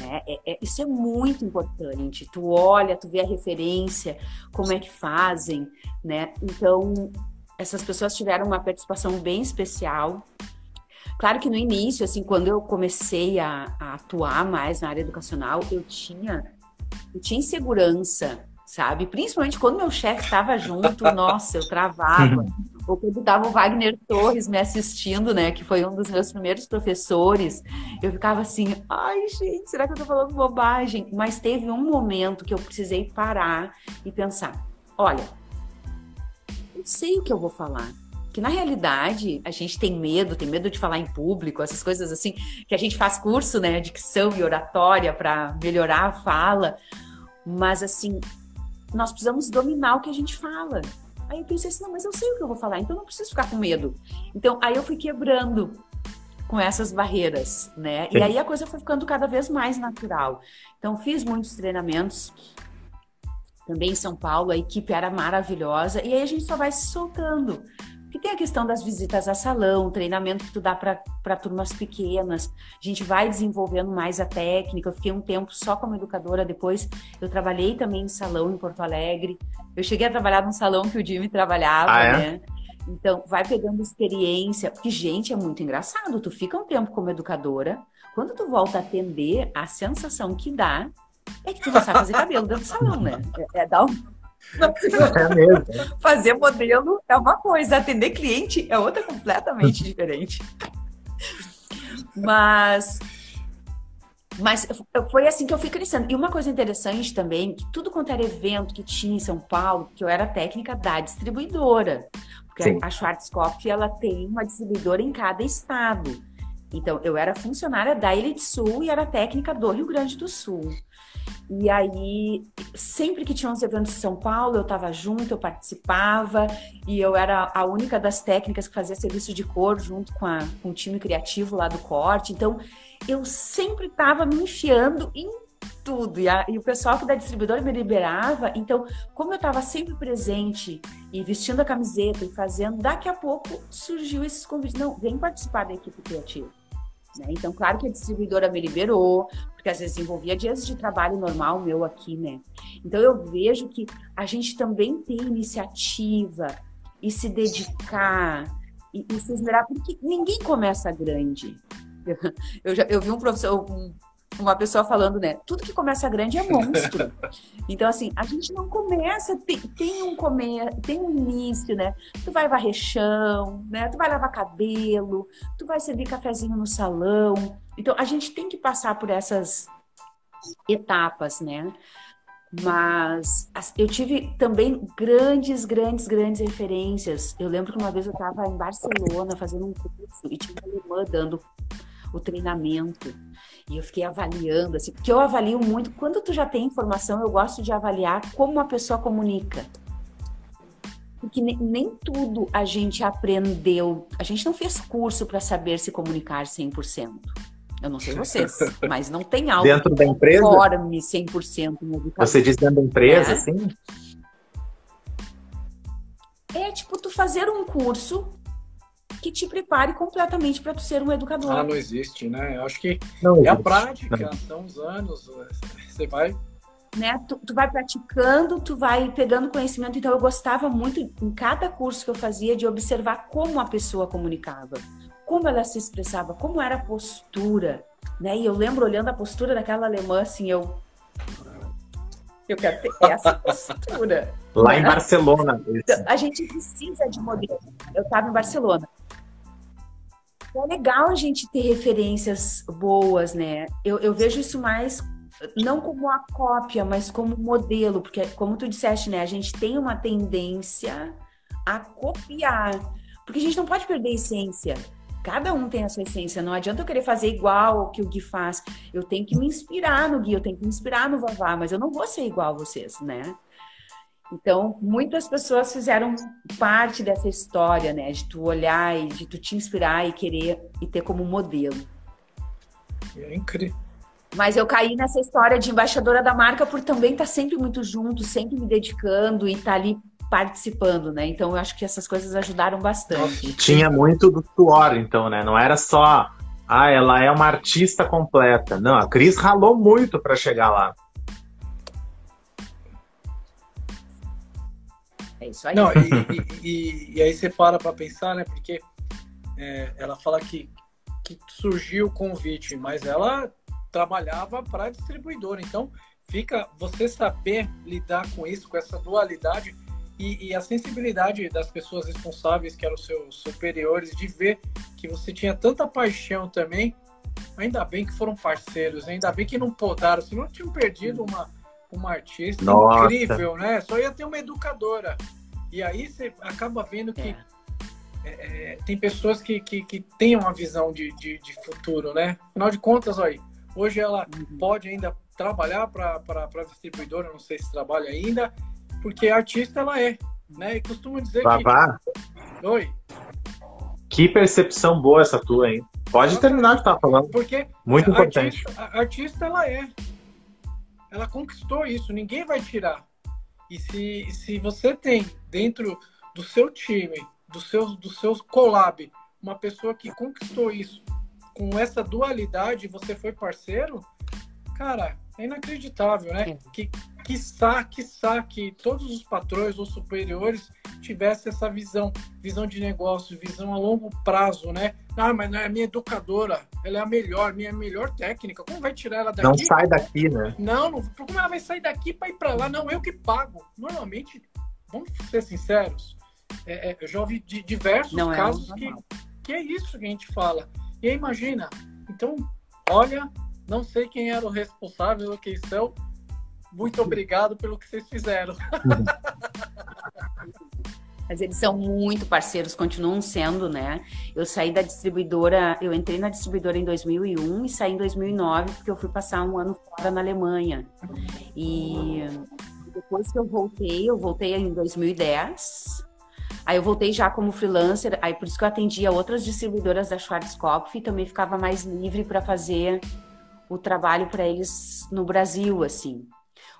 Né? É, é, isso é muito importante. Tu olha, tu vê a referência, como é que fazem, né? Então, essas pessoas tiveram uma participação bem especial. Claro que no início, assim, quando eu comecei a, a atuar mais na área educacional, eu tinha, eu tinha insegurança, sabe? Principalmente quando meu chefe estava junto, nossa, eu travava. Ou quando estava o Wagner Torres me assistindo, né? Que foi um dos meus primeiros professores, eu ficava assim, ai, gente, será que eu estou falando bobagem? Mas teve um momento que eu precisei parar e pensar: olha, eu sei o que eu vou falar. Que na realidade a gente tem medo, tem medo de falar em público, essas coisas assim, que a gente faz curso, né, dicção e oratória para melhorar a fala. Mas assim, nós precisamos dominar o que a gente fala. Aí eu pensei assim, não, mas eu sei o que eu vou falar, então não preciso ficar com medo. Então, aí eu fui quebrando com essas barreiras, né? Sim. E aí a coisa foi ficando cada vez mais natural. Então, fiz muitos treinamentos também em São Paulo, a equipe era maravilhosa, e aí a gente só vai se soltando. Porque tem a questão das visitas a salão, treinamento que tu dá para turmas pequenas. A gente vai desenvolvendo mais a técnica. Eu fiquei um tempo só como educadora, depois eu trabalhei também em salão em Porto Alegre. Eu cheguei a trabalhar num salão que o Jimmy trabalhava, ah, é? né? Então, vai pegando experiência, porque, gente, é muito engraçado. Tu fica um tempo como educadora, quando tu volta a atender, a sensação que dá é que tu não sabe fazer cabelo dentro do salão, né? É, é dar um é mesmo. Fazer modelo é uma coisa, atender cliente é outra completamente diferente. Mas mas foi assim que eu fui crescendo. E uma coisa interessante também, que tudo quanto era evento que tinha em São Paulo, que eu era técnica da distribuidora. Porque Sim. a Schwarzkopf, ela tem uma distribuidora em cada estado. Então, eu era funcionária da Elite Sul e era técnica do Rio Grande do Sul. E aí, sempre que tinha uns eventos em São Paulo, eu estava junto, eu participava, e eu era a única das técnicas que fazia serviço de cor junto com, a, com o time criativo lá do corte. Então, eu sempre estava me enfiando em tudo. E, a, e, o pessoal que da distribuidora me liberava. Então, como eu estava sempre presente e vestindo a camiseta e fazendo, daqui a pouco surgiu esses convites. Não, vem participar da equipe criativa. Né? Então, claro que a distribuidora me liberou, porque às vezes envolvia dias de trabalho normal meu aqui, né? Então, eu vejo que a gente também tem iniciativa e se dedicar e, e se esmerar, porque ninguém começa grande. Eu, já, eu vi um professor, um, uma pessoa falando, né? Tudo que começa grande é monstro. Então, assim, a gente não começa, tem, tem um comer, tem um início, né? Tu vai varrer chão, né? Tu vai lavar cabelo, tu vai servir cafezinho no salão. Então, a gente tem que passar por essas etapas, né? Mas eu tive também grandes, grandes, grandes referências. Eu lembro que uma vez eu estava em Barcelona fazendo um curso e tinha uma irmã dando o treinamento. E eu fiquei avaliando, assim, porque eu avalio muito. Quando tu já tem informação, eu gosto de avaliar como uma pessoa comunica. Porque nem, nem tudo a gente aprendeu. A gente não fez curso para saber se comunicar 100%. Eu não sei vocês, mas não tem algo dentro da empresa forme 100% no educação. Você diz dentro da empresa, é. assim? É tipo tu fazer um curso que te prepare completamente para tu ser um educador. Ah, não existe, né? Eu acho que não é existe. a prática, são os anos, você vai né? Tu, tu, vai praticando, tu vai pegando conhecimento. Então, eu gostava muito, em cada curso que eu fazia, de observar como a pessoa comunicava, como ela se expressava, como era a postura, né? E eu lembro olhando a postura daquela alemã, assim, eu. Eu quero ter essa postura. Lá né? em Barcelona. Então, a gente precisa de modelo. Eu estava em Barcelona. É legal a gente ter referências boas, né? Eu, eu vejo isso mais não como a cópia, mas como modelo, porque como tu disseste, né, a gente tem uma tendência a copiar, porque a gente não pode perder a essência. Cada um tem a sua essência, não adianta eu querer fazer igual o que o Gui faz. Eu tenho que me inspirar no Gui, eu tenho que me inspirar no Vavá, mas eu não vou ser igual a vocês, né? Então, muitas pessoas fizeram parte dessa história, né? De tu olhar e de tu te inspirar e querer e ter como modelo. É incrível. Mas eu caí nessa história de embaixadora da marca por também estar tá sempre muito junto, sempre me dedicando e estar tá ali participando, né? Então eu acho que essas coisas ajudaram bastante. Tinha muito do suor, então, né? Não era só, ah, ela é uma artista completa. Não, a Cris ralou muito para chegar lá. É isso aí. Não, e, e, e, e aí você para para pensar, né? Porque é, ela fala que que surgiu o convite, mas ela trabalhava para distribuidora. Então, fica você saber lidar com isso, com essa dualidade e, e, a sensibilidade das pessoas responsáveis, que eram seus superiores, de ver que você tinha tanta paixão também. Ainda bem que foram parceiros, ainda bem que não podaram, senão tinham perdido uma, uma artista Nossa. incrível, né? Só ia ter uma educadora. E aí você acaba vendo que é. É, é tem pessoas que, que, que têm uma visão de, de, de, futuro, né? Afinal de contas, aí, hoje ela uhum. pode ainda trabalhar para a distribuidora, não sei se trabalha ainda, porque artista ela é, né? E costumo dizer Babá. que. Oi. Que percepção boa essa tua, hein? Pode terminar o que tá falando. Porque muito importante. Artista, a artista ela é. Ela conquistou isso, ninguém vai tirar. E se, se você tem dentro do seu time, dos seus dos seus collab, uma pessoa que conquistou isso com essa dualidade, você foi parceiro, cara, é inacreditável, né? Que quiçá, quiçá que todos os patrões ou superiores tivessem essa visão, visão de negócio, visão a longo prazo, né? Ah, mas não é a minha educadora, ela é a melhor, minha melhor técnica. Como vai tirar ela daqui? Não sai daqui, né? Não, não como ela vai sair daqui para ir para lá? Não, eu que pago. Normalmente, vamos ser sinceros, é, é, eu já ouvi de diversos não é casos é que, que é isso que a gente fala. E aí, imagina, então, olha, não sei quem era o responsável, quem são. Muito obrigado pelo que vocês fizeram. Mas eles são muito parceiros, continuam sendo, né? Eu saí da distribuidora, eu entrei na distribuidora em 2001 e saí em 2009 porque eu fui passar um ano fora na Alemanha. E depois que eu voltei, eu voltei em 2010. Aí eu voltei já como freelancer, aí por isso que eu atendia outras distribuidoras da Schwarzkopf e também ficava mais livre para fazer o trabalho para eles no Brasil, assim.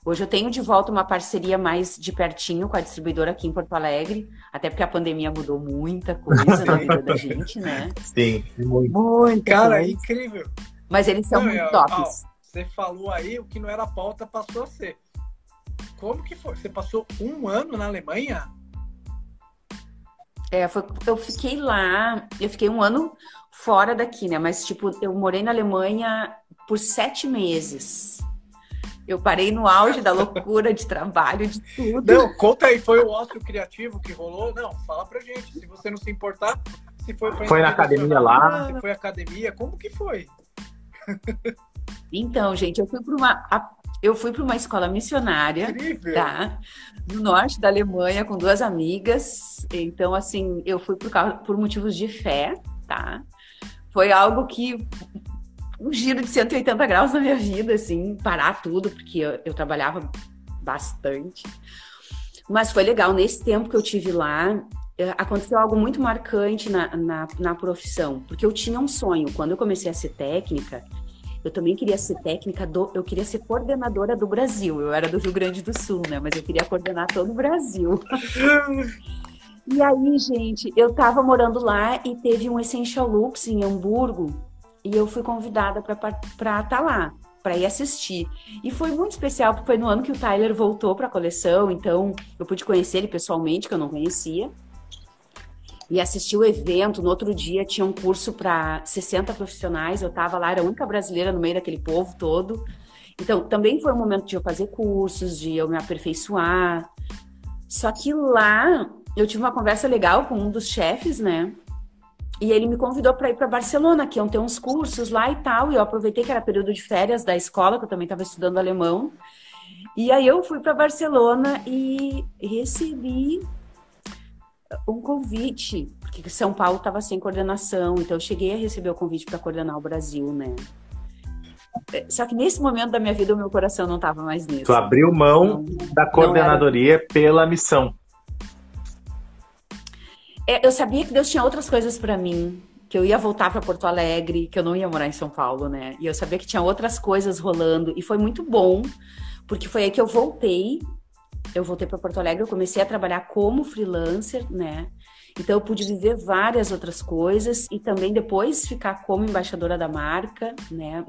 Hoje eu tenho de volta uma parceria mais de pertinho com a distribuidora aqui em Porto Alegre, até porque a pandemia mudou muita coisa na vida da gente, né? Sim, muito. Muita Cara, coisa. incrível. Mas eles são não, muito tops. você falou aí o que não era pauta passou a ser. Como que foi? Você passou um ano na Alemanha? É, foi, eu fiquei lá, eu fiquei um ano fora daqui, né? Mas, tipo, eu morei na Alemanha por sete meses. Eu parei no auge da loucura de trabalho, de tudo. Não, conta aí, foi o ócio criativo que rolou? Não, fala pra gente, se você não se importar, se foi pra Foi na academia lá? Se foi academia, como que foi? Então, gente, eu fui para uma eu fui para uma escola missionária, Incrível. tá? No norte da Alemanha com duas amigas. Então, assim, eu fui por, por motivos de fé, tá? Foi algo que um giro de 180 graus na minha vida, assim, parar tudo, porque eu, eu trabalhava bastante. Mas foi legal, nesse tempo que eu tive lá, é, aconteceu algo muito marcante na, na, na, profissão, porque eu tinha um sonho. Quando eu comecei a ser técnica, eu também queria ser técnica do. Eu queria ser coordenadora do Brasil. Eu era do Rio Grande do Sul, né? Mas eu queria coordenar todo o Brasil. e aí, gente, eu tava morando lá e teve um Essential Looks em Hamburgo e eu fui convidada para estar tá lá, para ir assistir. E foi muito especial, porque foi no ano que o Tyler voltou para a coleção, então eu pude conhecer ele pessoalmente, que eu não conhecia. E assisti o evento. No outro dia tinha um curso para 60 profissionais. Eu estava lá, era a única brasileira no meio daquele povo todo. Então, também foi um momento de eu fazer cursos, de eu me aperfeiçoar. Só que lá eu tive uma conversa legal com um dos chefes, né? E ele me convidou para ir para Barcelona, que iam ter uns cursos lá e tal. E eu aproveitei que era período de férias da escola, que eu também estava estudando alemão. E aí eu fui para Barcelona e recebi um convite, porque São Paulo estava sem coordenação, então eu cheguei a receber o convite para coordenar o Brasil, né? É, só que nesse momento da minha vida o meu coração não estava mais nisso. Tu abriu mão não, da coordenadoria pela missão. É, eu sabia que Deus tinha outras coisas para mim, que eu ia voltar para Porto Alegre, que eu não ia morar em São Paulo, né? E eu sabia que tinha outras coisas rolando e foi muito bom, porque foi aí que eu voltei. Eu voltei para Porto Alegre, eu comecei a trabalhar como freelancer, né? Então eu pude viver várias outras coisas e também depois ficar como embaixadora da marca, né?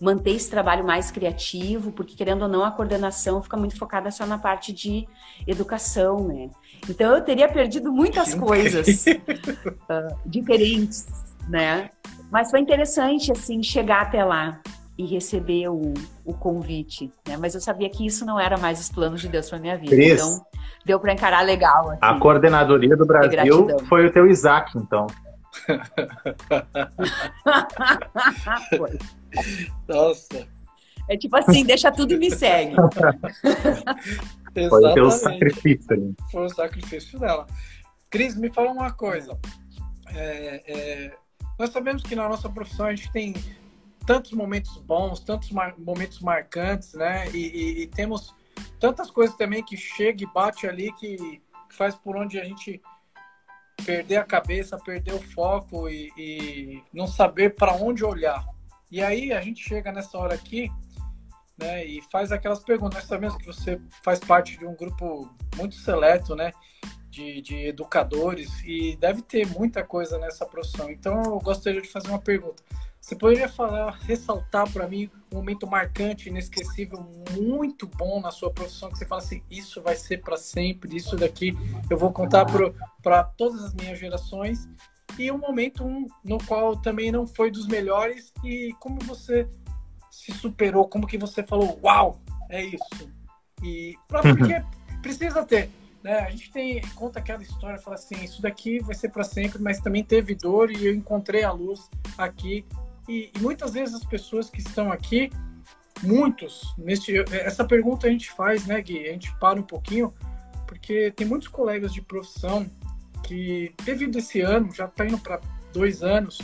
Manter esse trabalho mais criativo, porque querendo ou não a coordenação fica muito focada só na parte de educação, né? Então eu teria perdido muitas coisas uh, diferentes, né? Mas foi interessante, assim, chegar até lá e receber o, o convite, né? Mas eu sabia que isso não era mais os planos de Deus para minha vida. Cris, então, deu para encarar legal. Assim, a coordenadoria do Brasil foi o teu Isaac, então. foi. Nossa. É tipo assim, deixa tudo e me segue. Foi o teu sacrifício ali. Foi o sacrifício dela. Cris, me fala uma coisa. É, é, nós sabemos que na nossa profissão a gente tem tantos momentos bons, tantos mar momentos marcantes, né? E, e, e, temos tantas coisas também que chega e bate ali que faz por onde a gente perder a cabeça, perder o foco e, e não saber para onde olhar. E aí a gente chega nessa hora aqui, né? E faz aquelas perguntas. Sabemos que você faz parte de um grupo muito seleto, né? De, de educadores e deve ter muita coisa nessa profissão. Então eu gostaria de fazer uma pergunta. Você poderia falar, ressaltar para mim um momento marcante, inesquecível, muito bom na sua profissão, que você fala assim, isso vai ser para sempre, isso daqui eu vou contar para todas as minhas gerações. E um momento um, no qual também não foi dos melhores e como você se superou, como que você falou, uau, é isso. E pra, uhum. porque precisa ter, né? A gente tem conta aquela história, fala assim, isso daqui vai ser para sempre, mas também teve dor e eu encontrei a luz aqui e, e muitas vezes as pessoas que estão aqui, muitos, neste, essa pergunta a gente faz, né, Gui? A gente para um pouquinho, porque tem muitos colegas de profissão que, devido a esse ano, já está indo para dois anos,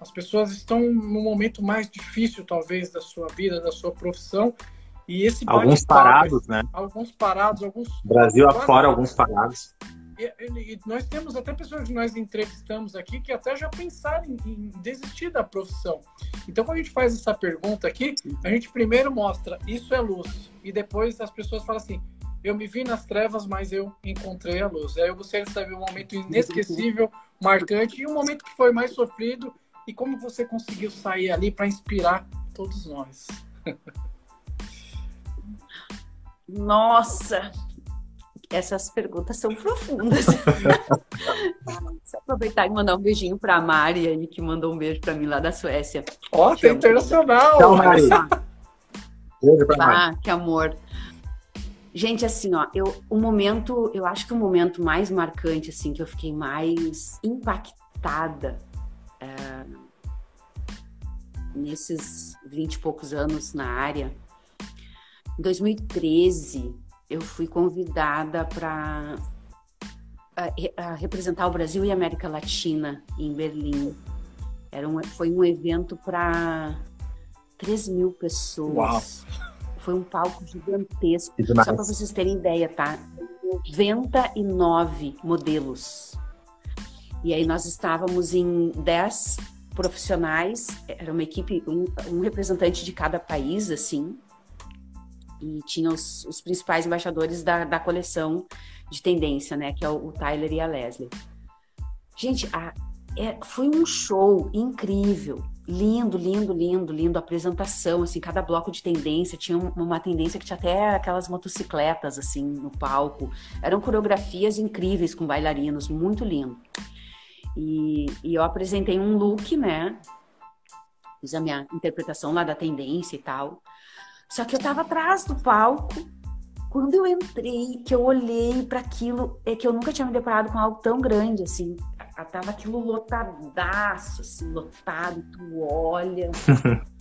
as pessoas estão no momento mais difícil, talvez, da sua vida, da sua profissão. E esse alguns parados, né? Alguns parados, alguns. Brasil afora, alguns parados. E, e, nós temos até pessoas que nós entrevistamos aqui que até já pensaram em, em, desistir da profissão. Então, quando a gente faz essa pergunta aqui, a gente primeiro mostra isso é luz. E depois as pessoas falam assim: eu me vi nas trevas, mas eu encontrei a luz. Aí eu gostaria de saber um momento inesquecível, marcante, e um momento que foi mais sofrido, e como você conseguiu sair ali para inspirar todos nós. Nossa, essas perguntas são profundas. Só aproveitar e mandar um beijinho para a Mari, aí, que mandou um beijo para mim lá da Suécia. Ó, oh, internacional! Tchau, Mari. Beijo pra Mari. Ah, que amor. Gente, assim, ó, eu, o momento, eu acho que o momento mais marcante, assim, que eu fiquei mais impactada é, nesses vinte e poucos anos na área, em 2013, eu fui convidada para representar o Brasil e a América Latina em Berlim. Era um, foi um evento para 3 mil pessoas. Uau. Foi um palco gigantesco. Só para vocês terem ideia, tá? 99 modelos. E aí nós estávamos em 10 profissionais, era uma equipe, um, um representante de cada país, assim, e tinha os, os principais embaixadores da, da coleção de tendência, né? Que é o, o Tyler e a Leslie. Gente, a, é, foi um show incrível, lindo, lindo, lindo, lindo. A apresentação, assim, cada bloco de tendência tinha uma tendência que tinha até aquelas motocicletas, assim, no palco. Eram coreografias incríveis com bailarinos, muito lindo. E, e eu apresentei um look, né? Fiz a minha interpretação lá da tendência e tal. Só que eu tava atrás do palco. Quando eu entrei, que eu olhei para aquilo, é que eu nunca tinha me deparado com algo tão grande assim. Tava aquilo lotadaço, assim, lotado, tu olha.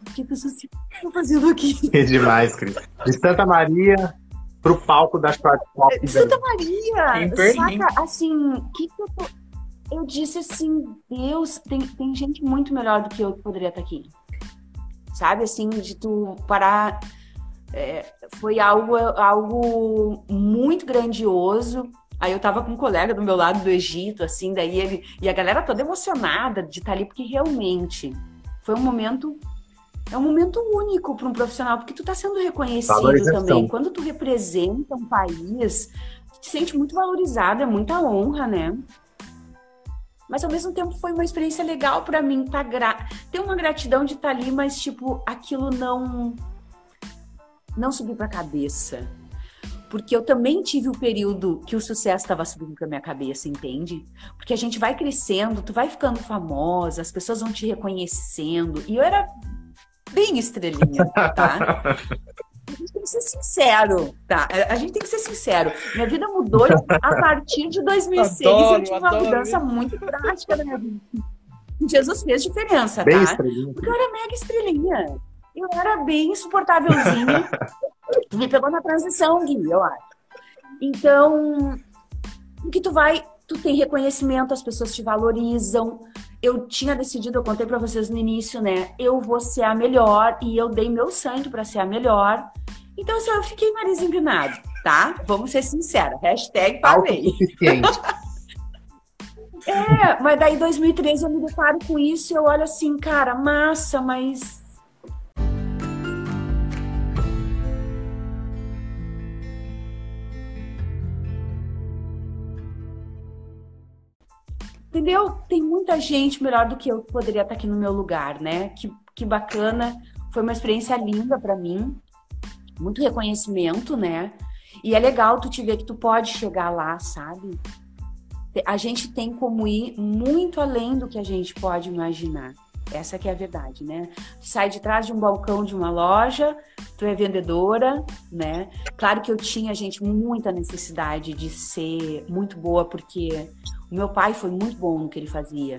O que pessoas estão fazendo aqui? É demais, Cris. De Santa Maria pro palco da Short Pop. De Santa Maria! Saca, assim, que que eu, tô... eu disse assim, Deus, tem, tem gente muito melhor do que eu que poderia estar aqui sabe? Assim, de tu parar. É, foi algo, algo muito grandioso. Aí eu tava com um colega do meu lado do Egito, assim, daí ele. E a galera toda emocionada de estar ali, porque realmente foi um momento. É um momento único para um profissional, porque tu tá sendo reconhecido também. Quando tu representa um país, tu te sente muito valorizado, é muita honra, né? Mas ao mesmo tempo foi uma experiência legal para mim, tá gra... ter uma gratidão de estar tá ali, mas tipo, aquilo não não subir para a cabeça. porque eu também tive o período que o sucesso estava subindo para minha cabeça, entende? Porque a gente vai crescendo, tu vai ficando famosa, as pessoas vão te reconhecendo, e eu era bem estrelinha, tá? A gente tem que ser sincero, tá? A gente tem que ser sincero. Minha vida mudou a partir de 2006. Adoro, eu tive uma mudança muito prática na minha vida. Jesus fez diferença, bem tá? Estrelinha. Porque eu era mega estrelinha. Eu era bem insuportávelzinha. tu me pegou na transição, Gui, eu acho. Então, o que tu vai, tu tem reconhecimento, as pessoas te valorizam. Eu tinha decidido, eu contei para vocês no início, né? Eu vou ser a melhor e eu dei meu sangue para ser a melhor. Então, assim, eu fiquei mais empinado, tá? Vamos ser sinceros. Hashtag parei. é, mas daí em 2013 eu me deparo com isso e eu olho assim, cara, massa, mas Entendeu? Tem muita gente melhor do que eu que poderia estar aqui no meu lugar, né? Que, que bacana. Foi uma experiência linda para mim. Muito reconhecimento, né? E é legal tu te ver que tu pode chegar lá, sabe? A gente tem como ir muito além do que a gente pode imaginar. Essa que é a verdade, né? Sai de trás de um balcão de uma loja, tu é vendedora, né? Claro que eu tinha, gente, muita necessidade de ser muito boa, porque o meu pai foi muito bom no que ele fazia.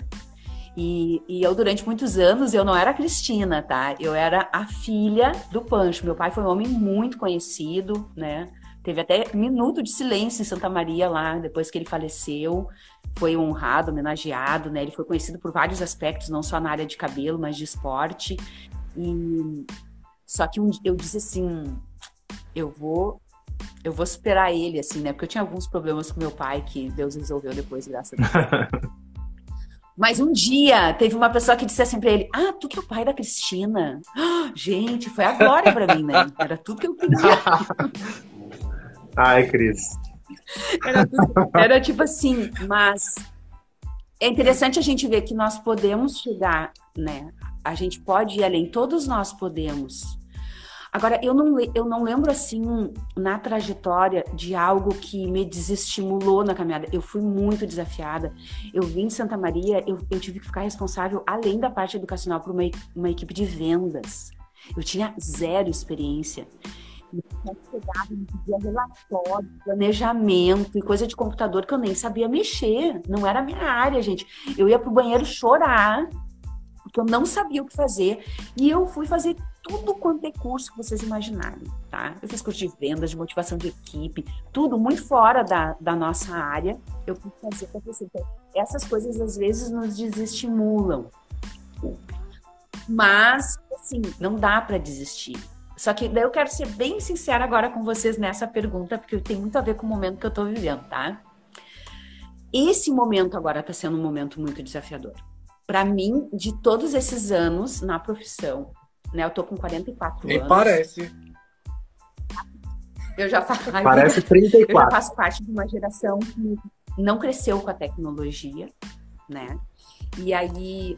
E, e, eu, durante muitos anos, eu não era Cristina, tá? Eu era a filha do Pancho. Meu pai foi um homem muito conhecido, né? Teve até minuto de silêncio em Santa Maria lá, depois que ele faleceu. Foi honrado, homenageado, né? Ele foi conhecido por vários aspectos, não só na área de cabelo, mas de esporte. E só que um, eu disse assim, eu vou eu vou superar ele, assim, né? Porque eu tinha alguns problemas com meu pai que Deus resolveu depois, graças a Deus. Mas um dia teve uma pessoa que disse assim pra ele: Ah, tu que é o pai da Cristina. gente, foi a glória pra mim, né? Era tudo que eu queria. Ai, Cris. Era, era tipo assim, mas é interessante a gente ver que nós podemos chegar, né? A gente pode ir além, todos nós podemos. Agora, eu não, eu não lembro, assim, na trajetória de algo que me desestimulou na caminhada. Eu fui muito desafiada. Eu vim de Santa Maria, eu, eu tive que ficar responsável, além da parte educacional, por uma, uma equipe de vendas. Eu tinha zero experiência. Chegava, pedia relatório, planejamento e coisa de computador que eu nem sabia mexer. Não era a minha área, gente. Eu ia pro banheiro chorar, porque eu não sabia o que fazer. E eu fui fazer tudo quanto é curso que vocês imaginarem, tá? Eu fiz curso de vendas, de motivação de equipe, tudo muito fora da, da nossa área. Eu fui fazer para você. Então, essas coisas às vezes nos desestimulam. Mas, assim, não dá para desistir. Só que daí eu quero ser bem sincera agora com vocês nessa pergunta, porque tem muito a ver com o momento que eu estou vivendo, tá? Esse momento agora está sendo um momento muito desafiador. Para mim, de todos esses anos na profissão, né? Eu tô com 44 Nem anos. parece. Eu já faço. Parece 34. Eu já faço parte de uma geração que não cresceu com a tecnologia, né? E aí,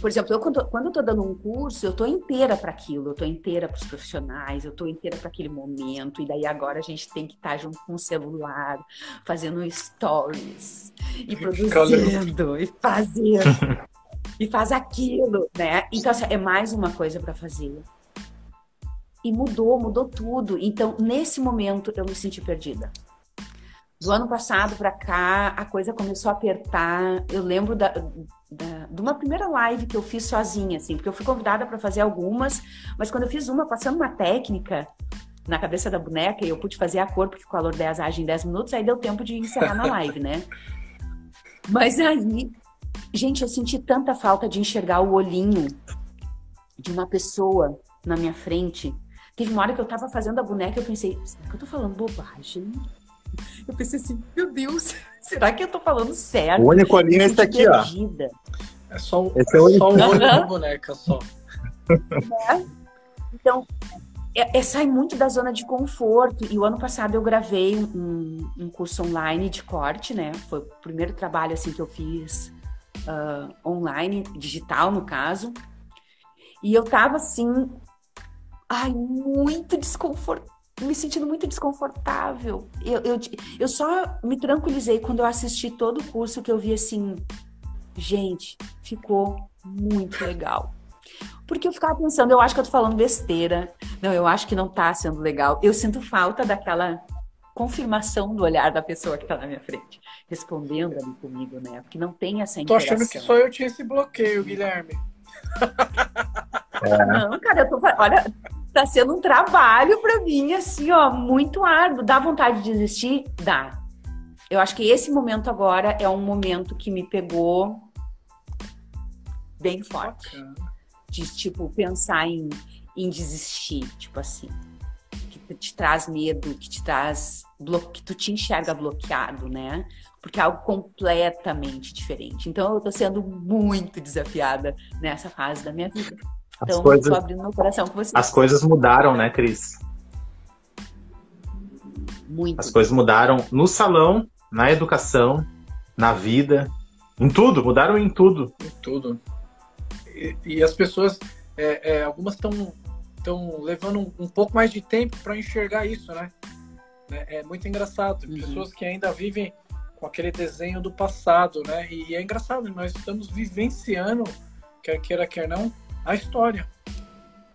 por exemplo, eu quando, quando eu tô dando um curso, eu tô inteira para aquilo, eu tô inteira para os profissionais, eu tô inteira para aquele momento, e daí agora a gente tem que estar tá junto com o celular, fazendo stories, e produzindo, e fazendo. e faz aquilo, né? Então, assim, é mais uma coisa para fazer. E mudou, mudou tudo. Então, nesse momento, eu me senti perdida. Do ano passado para cá, a coisa começou a apertar. Eu lembro da, da, de uma primeira live que eu fiz sozinha, assim, porque eu fui convidada para fazer algumas, mas quando eu fiz uma, passando uma técnica na cabeça da boneca, e eu pude fazer a cor, porque o calor 10 age em 10 minutos, aí deu tempo de encerrar na live, né? Mas aí Gente, eu senti tanta falta de enxergar o olhinho de uma pessoa na minha frente. Teve uma hora que eu tava fazendo a boneca e eu pensei, será que eu tô falando bobagem? Eu pensei assim, meu Deus, será que eu tô falando certo? O único olhinho é esse aqui, ó. É só, esse é, o só um olho da boneca, só. É? Então, é, é, sai muito da zona de conforto. E o ano passado eu gravei um, um curso online de corte, né? Foi o primeiro trabalho assim que eu fiz uh, online, digital no caso. E eu tava assim, ai, muito desconfortável. Me sentindo muito desconfortável. Eu, eu, eu só me tranquilizei quando eu assisti todo o curso que eu vi assim, gente, ficou muito legal. Porque eu ficava pensando, eu acho que eu tô falando besteira. Não, eu acho que não tá sendo legal. Eu sinto falta daquela confirmação do olhar da pessoa que tá na minha frente, respondendo ali comigo, né? Porque não tem essa interação. Tô achando que só eu tinha esse bloqueio, Guilherme. É. Não, cara, eu tô. Olha, tá sendo um trabalho para mim, assim, ó, muito árduo. Dá vontade de desistir? Dá. Eu acho que esse momento agora é um momento que me pegou bem forte. De, tipo, pensar em, em desistir, tipo assim. Que te traz medo, que te traz. que tu te enxerga bloqueado, né? Porque é algo completamente diferente. Então, eu tô sendo muito desafiada nessa fase da minha vida. Então, as coisas, abrindo meu coração com você. As coisas mudaram, né, Cris? Muito. As coisas mudaram no salão, na educação, na vida, em tudo, mudaram em tudo. Em tudo. E, e as pessoas, é, é, algumas estão estão levando um, um, pouco mais de tempo para enxergar isso, né? É, é muito engraçado. Uhum. Pessoas que ainda vivem com aquele desenho do passado, né? E é engraçado, nós estamos vivenciando, quer queira, quer não, a história.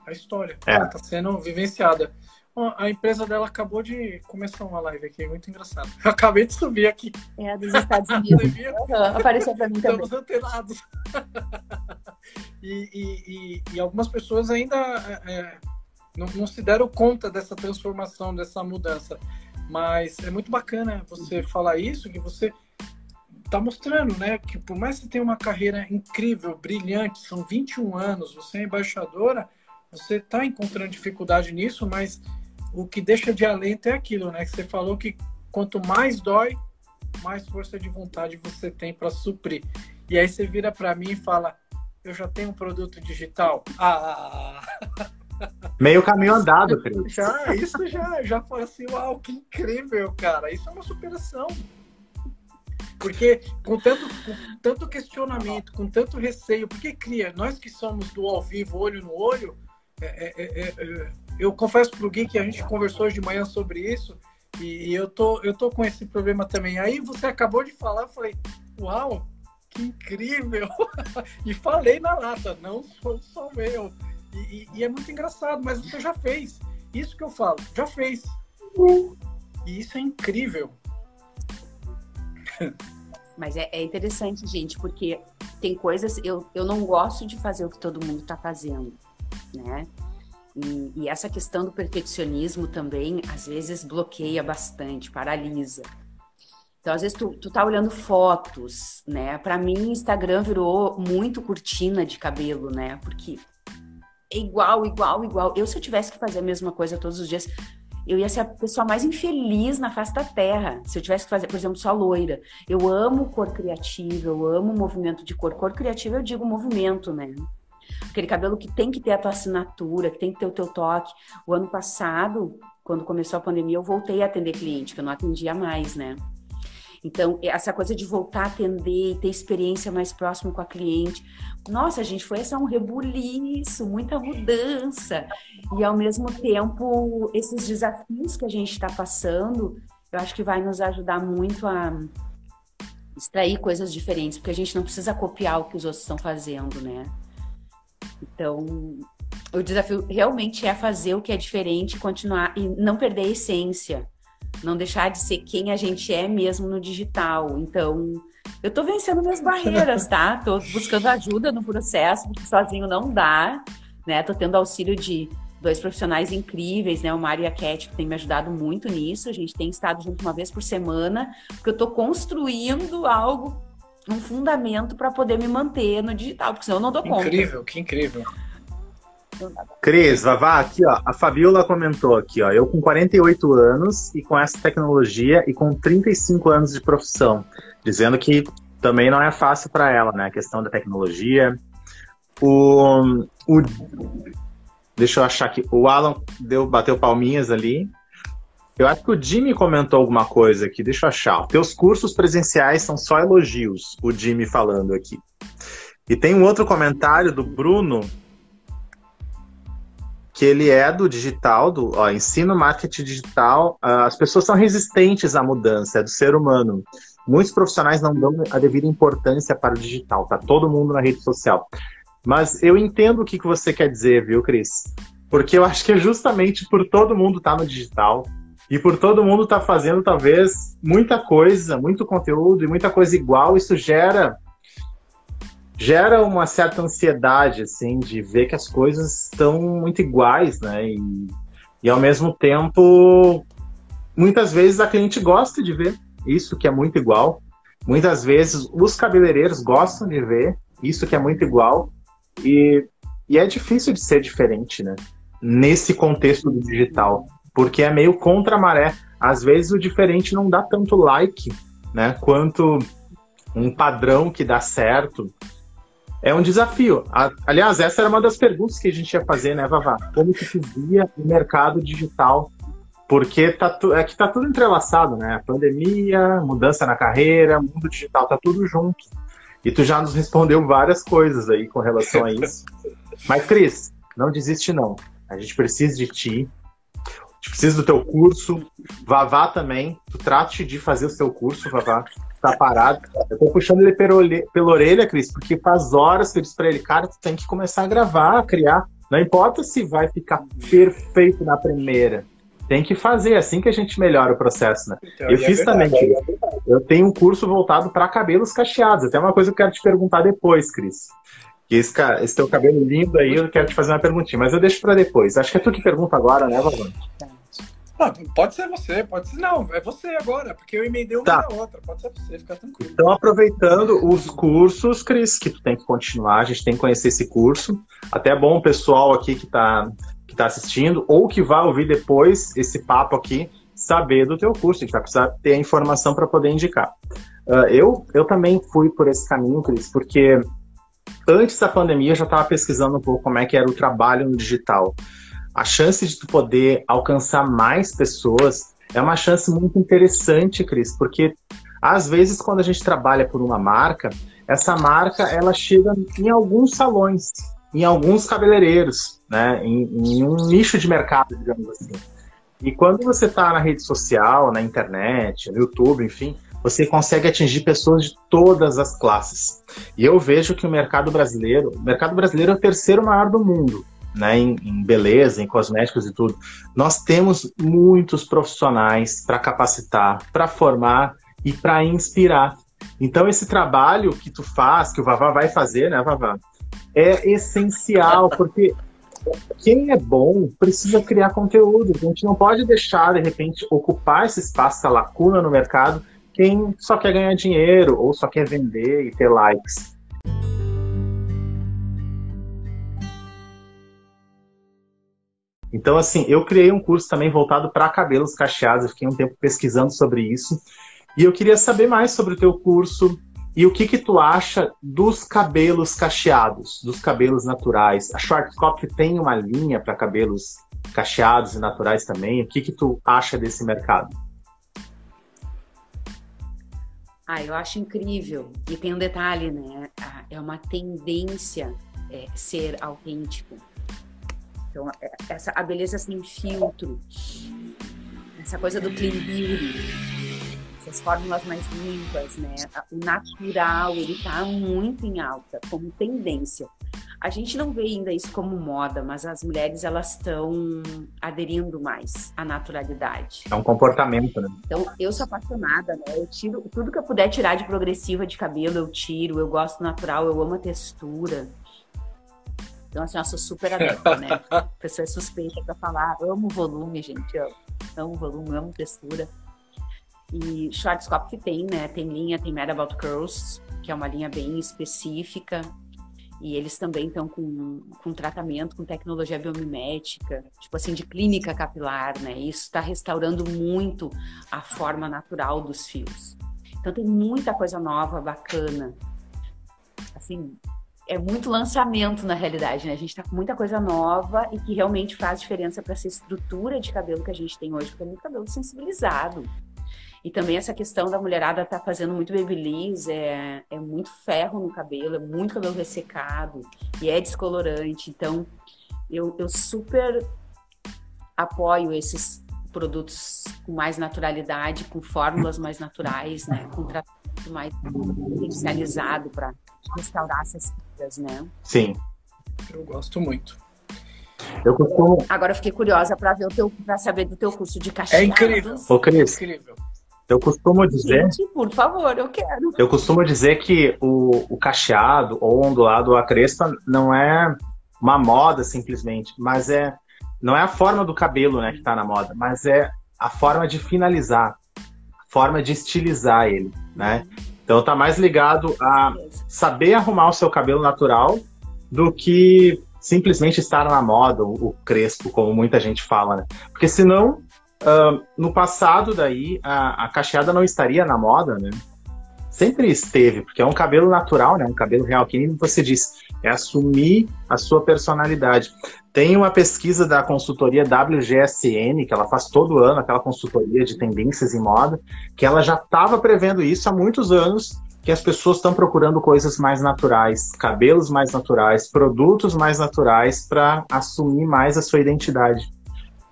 A história. Está sendo vivenciada. A empresa dela acabou de começar uma live aqui, muito engraçado. Eu acabei de subir aqui. É, dos Estados Unidos. uhum, apareceu para mim Estamos também. antenados. e, e, e, e, algumas pessoas ainda é, não, não, se deram conta dessa transformação, dessa mudança. Mas é muito bacana você falar isso, que você está mostrando, né, que por mais que você tenha uma carreira incrível, brilhante, são 21 anos, você é embaixadora, você está encontrando dificuldade nisso, mas o que deixa de alento é aquilo, né, que você falou que quanto mais dói, mais força de vontade você tem para suprir. E aí você vira para mim e fala: "Eu já tenho um produto digital". Ah, Meio caminho andado, Cris. Já, isso já, já foi assim, uau, que incrível, cara. Isso é uma superação. Porque com tanto, com tanto questionamento, com tanto receio, porque cria, nós que somos do ao vivo, olho no olho, é, é, é, é eu confesso pro Gui que a gente conversou hoje de manhã sobre isso, e, e eu, tô, eu tô com esse problema também. Aí você acabou de falar, eu falei, uau, que incrível! e falei na lata, não sou só meu. E, e, e, é muito engraçado, mas você já fez. Isso que eu falo, já fez. E isso é incrível. Mas é, é, interessante, gente, porque tem coisas. Eu, eu não gosto de fazer o que todo mundo está fazendo, né? E, e, essa questão do perfeccionismo também, às vezes, bloqueia bastante, paralisa. Então, às vezes, tu, tu tá olhando fotos, né? Para mim, Instagram virou muito cortina de cabelo, né? Porque é igual, igual, igual. Eu, se eu tivesse que fazer a mesma coisa todos os dias, eu ia ser a pessoa mais infeliz na face da terra se eu tivesse que fazer, por exemplo, só loira. Eu amo cor criativa, eu amo movimento de cor. Cor criativa eu digo movimento, né? Aquele cabelo que tem que ter a tua assinatura, que tem que ter o teu toque. O ano passado, quando começou a pandemia, eu voltei a atender cliente, que eu não atendia mais, né? Então, essa coisa de voltar a atender e ter experiência mais próxima com a cliente. Nossa, gente, foi essa um rebuliço, muita mudança. E ao mesmo tempo, esses desafios que a gente está passando, eu acho que vai nos ajudar muito a extrair coisas diferentes, porque a gente não precisa copiar o que os outros estão fazendo, né? Então, o desafio realmente é fazer o que é diferente, continuar e não perder a essência não deixar de ser quem a gente é mesmo no digital. Então, eu tô vencendo minhas barreiras, tá? Tô buscando ajuda no processo, porque sozinho não dá, né? Tô tendo auxílio de dois profissionais incríveis, né? O Mário e a Cat, que tem me ajudado muito nisso. A gente tem estado junto uma vez por semana, porque eu tô construindo algo, um fundamento para poder me manter no digital, porque senão eu não dou conta. Incrível, que incrível. Cris, Vavá, aqui ó, a Fabiola comentou aqui, ó, eu com 48 anos e com essa tecnologia e com 35 anos de profissão, dizendo que também não é fácil para ela, né, a questão da tecnologia. O, o deixa eu achar aqui, o Alan deu bateu palminhas ali. Eu acho que o Jimmy comentou alguma coisa aqui, deixa eu achar. Teus cursos presenciais são só elogios, o Jimmy falando aqui. E tem um outro comentário do Bruno que ele é do digital, do ó, ensino marketing digital. Uh, as pessoas são resistentes à mudança, é do ser humano. Muitos profissionais não dão a devida importância para o digital, tá todo mundo na rede social. Mas eu entendo o que, que você quer dizer, viu, Cris? Porque eu acho que é justamente por todo mundo estar tá no digital e por todo mundo estar tá fazendo, talvez, muita coisa, muito conteúdo e muita coisa igual, isso gera gera uma certa ansiedade, assim, de ver que as coisas estão muito iguais, né? E, e ao mesmo tempo, muitas vezes a cliente gosta de ver isso que é muito igual. Muitas vezes os cabeleireiros gostam de ver isso que é muito igual. E, e é difícil de ser diferente, né? Nesse contexto do digital. Porque é meio contra a maré. Às vezes o diferente não dá tanto like, né? Quanto um padrão que dá certo é um desafio. Aliás, essa era uma das perguntas que a gente ia fazer, né, Vavá? Como que tu via o mercado digital? Porque tá tu... é que tá tudo entrelaçado, né? Pandemia, mudança na carreira, mundo digital, tá tudo junto. E tu já nos respondeu várias coisas aí com relação a isso. Mas, Cris, não desiste não. A gente precisa de ti. A gente precisa do teu curso. Vavá também. Tu trate de fazer o seu curso, Vavá tá parado. Eu tô puxando ele pela, pela orelha, Cris, porque faz horas que eu disse pra ele, cara, tu tem que começar a gravar, a criar. Não importa se vai ficar perfeito na primeira. Tem que fazer, é assim que a gente melhora o processo, né? Então, eu é fiz é também, Cris. Eu tenho um curso voltado para cabelos cacheados. Até uma coisa que eu quero te perguntar depois, Cris. Que esse, esse teu cabelo lindo aí, eu quero te fazer uma perguntinha, mas eu deixo para depois. Acho que é tu que pergunta agora, né, Vavão? Tá. Ah, pode ser você, pode ser. Não, é você agora, porque eu emendei uma tá. na outra. Pode ser você, fica tranquilo. Então, aproveitando os cursos, Cris, que tu tem que continuar, a gente tem que conhecer esse curso. Até é bom o pessoal aqui que está que tá assistindo, ou que vai ouvir depois esse papo aqui, saber do teu curso. A gente vai precisar ter a informação para poder indicar. Uh, eu, eu também fui por esse caminho, Cris, porque antes da pandemia eu já estava pesquisando um pouco como é que era o trabalho no digital a chance de tu poder alcançar mais pessoas é uma chance muito interessante, Cris, porque às vezes quando a gente trabalha por uma marca, essa marca ela chega em alguns salões, em alguns cabeleireiros, né, em, em um nicho de mercado, digamos assim. E quando você está na rede social, na internet, no YouTube, enfim, você consegue atingir pessoas de todas as classes. E eu vejo que o mercado brasileiro, o mercado brasileiro é o terceiro maior do mundo né, em, em, beleza, em cosméticos e tudo, nós temos muitos profissionais para capacitar, para formar e para inspirar. Então, esse trabalho que tu faz, que o Vavá vai fazer, né, Vavá, é essencial, porque quem é bom precisa criar conteúdo. A gente não pode deixar, de repente, ocupar esse espaço, essa lacuna no mercado, quem só quer ganhar dinheiro ou só quer vender e ter likes. Então, assim, eu criei um curso também voltado para cabelos cacheados, eu fiquei um tempo pesquisando sobre isso. E eu queria saber mais sobre o teu curso e o que que tu acha dos cabelos cacheados, dos cabelos naturais. A Schwarzkopf tem uma linha para cabelos cacheados e naturais também. O que que tu acha desse mercado? Ah, eu acho incrível. E tem um detalhe, né? Ah, é uma tendência é, ser autêntico. Então, é, essa, a beleza sem filtro, essa coisa do clean beauty, essas fórmulas mais limpas, né? O natural, ele tá muito em alta, como tendência. A gente não vê ainda isso como moda, mas as mulheres elas estão aderindo mais à naturalidade. É um comportamento, né? Então, eu sou apaixonada, né? Eu tiro tudo que eu puder tirar de progressiva de cabelo, eu tiro. Eu gosto natural, eu amo a textura. Então, assim, eu sou super adepta, né? A pessoa é suspeita pra falar, amo volume, gente, eu amo volume, amo textura. E Schwarzkopf tem, né? Tem linha, tem Mad About Curls, que é uma linha bem específica. E eles também estão com, com tratamento, com tecnologia biomimética, tipo assim, de clínica capilar, né? Isso está restaurando muito a forma natural dos fios. Então tem muita coisa nova, bacana. Assim, é muito lançamento na realidade, né? A gente tá com muita coisa nova e que realmente faz diferença para essa estrutura de cabelo que a gente tem hoje, porque é muito cabelo sensibilizado. E também essa questão da mulherada tá fazendo muito babyliss, é, é muito ferro no cabelo, é muito cabelo ressecado e é descolorante. Então, eu, eu super apoio esses produtos com mais naturalidade, com fórmulas mais naturais, né? Com tratamento mais potencializado para restaurar essas fibras, né? Sim. Eu gosto muito. Eu costumo... Agora eu fiquei curiosa para ver o teu, para saber do teu curso de cacheados. É incrível. Ô, Cris, É incrível. eu costumo dizer... Gente, por favor, eu quero. Eu costumo dizer que o, o cacheado ou ondulado ou a crespa não é uma moda simplesmente, mas é não é a forma do cabelo, né, que está na moda, mas é a forma de finalizar, a forma de estilizar ele, né? Então tá mais ligado a saber arrumar o seu cabelo natural do que simplesmente estar na moda, o, crespo, como muita gente fala, né? Porque senão, ah, no passado daí, a, a cacheada não estaria na moda, né? Sempre esteve, porque é um cabelo natural, né? Um cabelo real, que nem você disse, é assumir a sua personalidade. Tem uma pesquisa da consultoria WGSN, que ela faz todo ano, aquela consultoria de tendências em moda, que ela já estava prevendo isso há muitos anos, que as pessoas estão procurando coisas mais naturais, cabelos mais naturais, produtos mais naturais para assumir mais a sua identidade.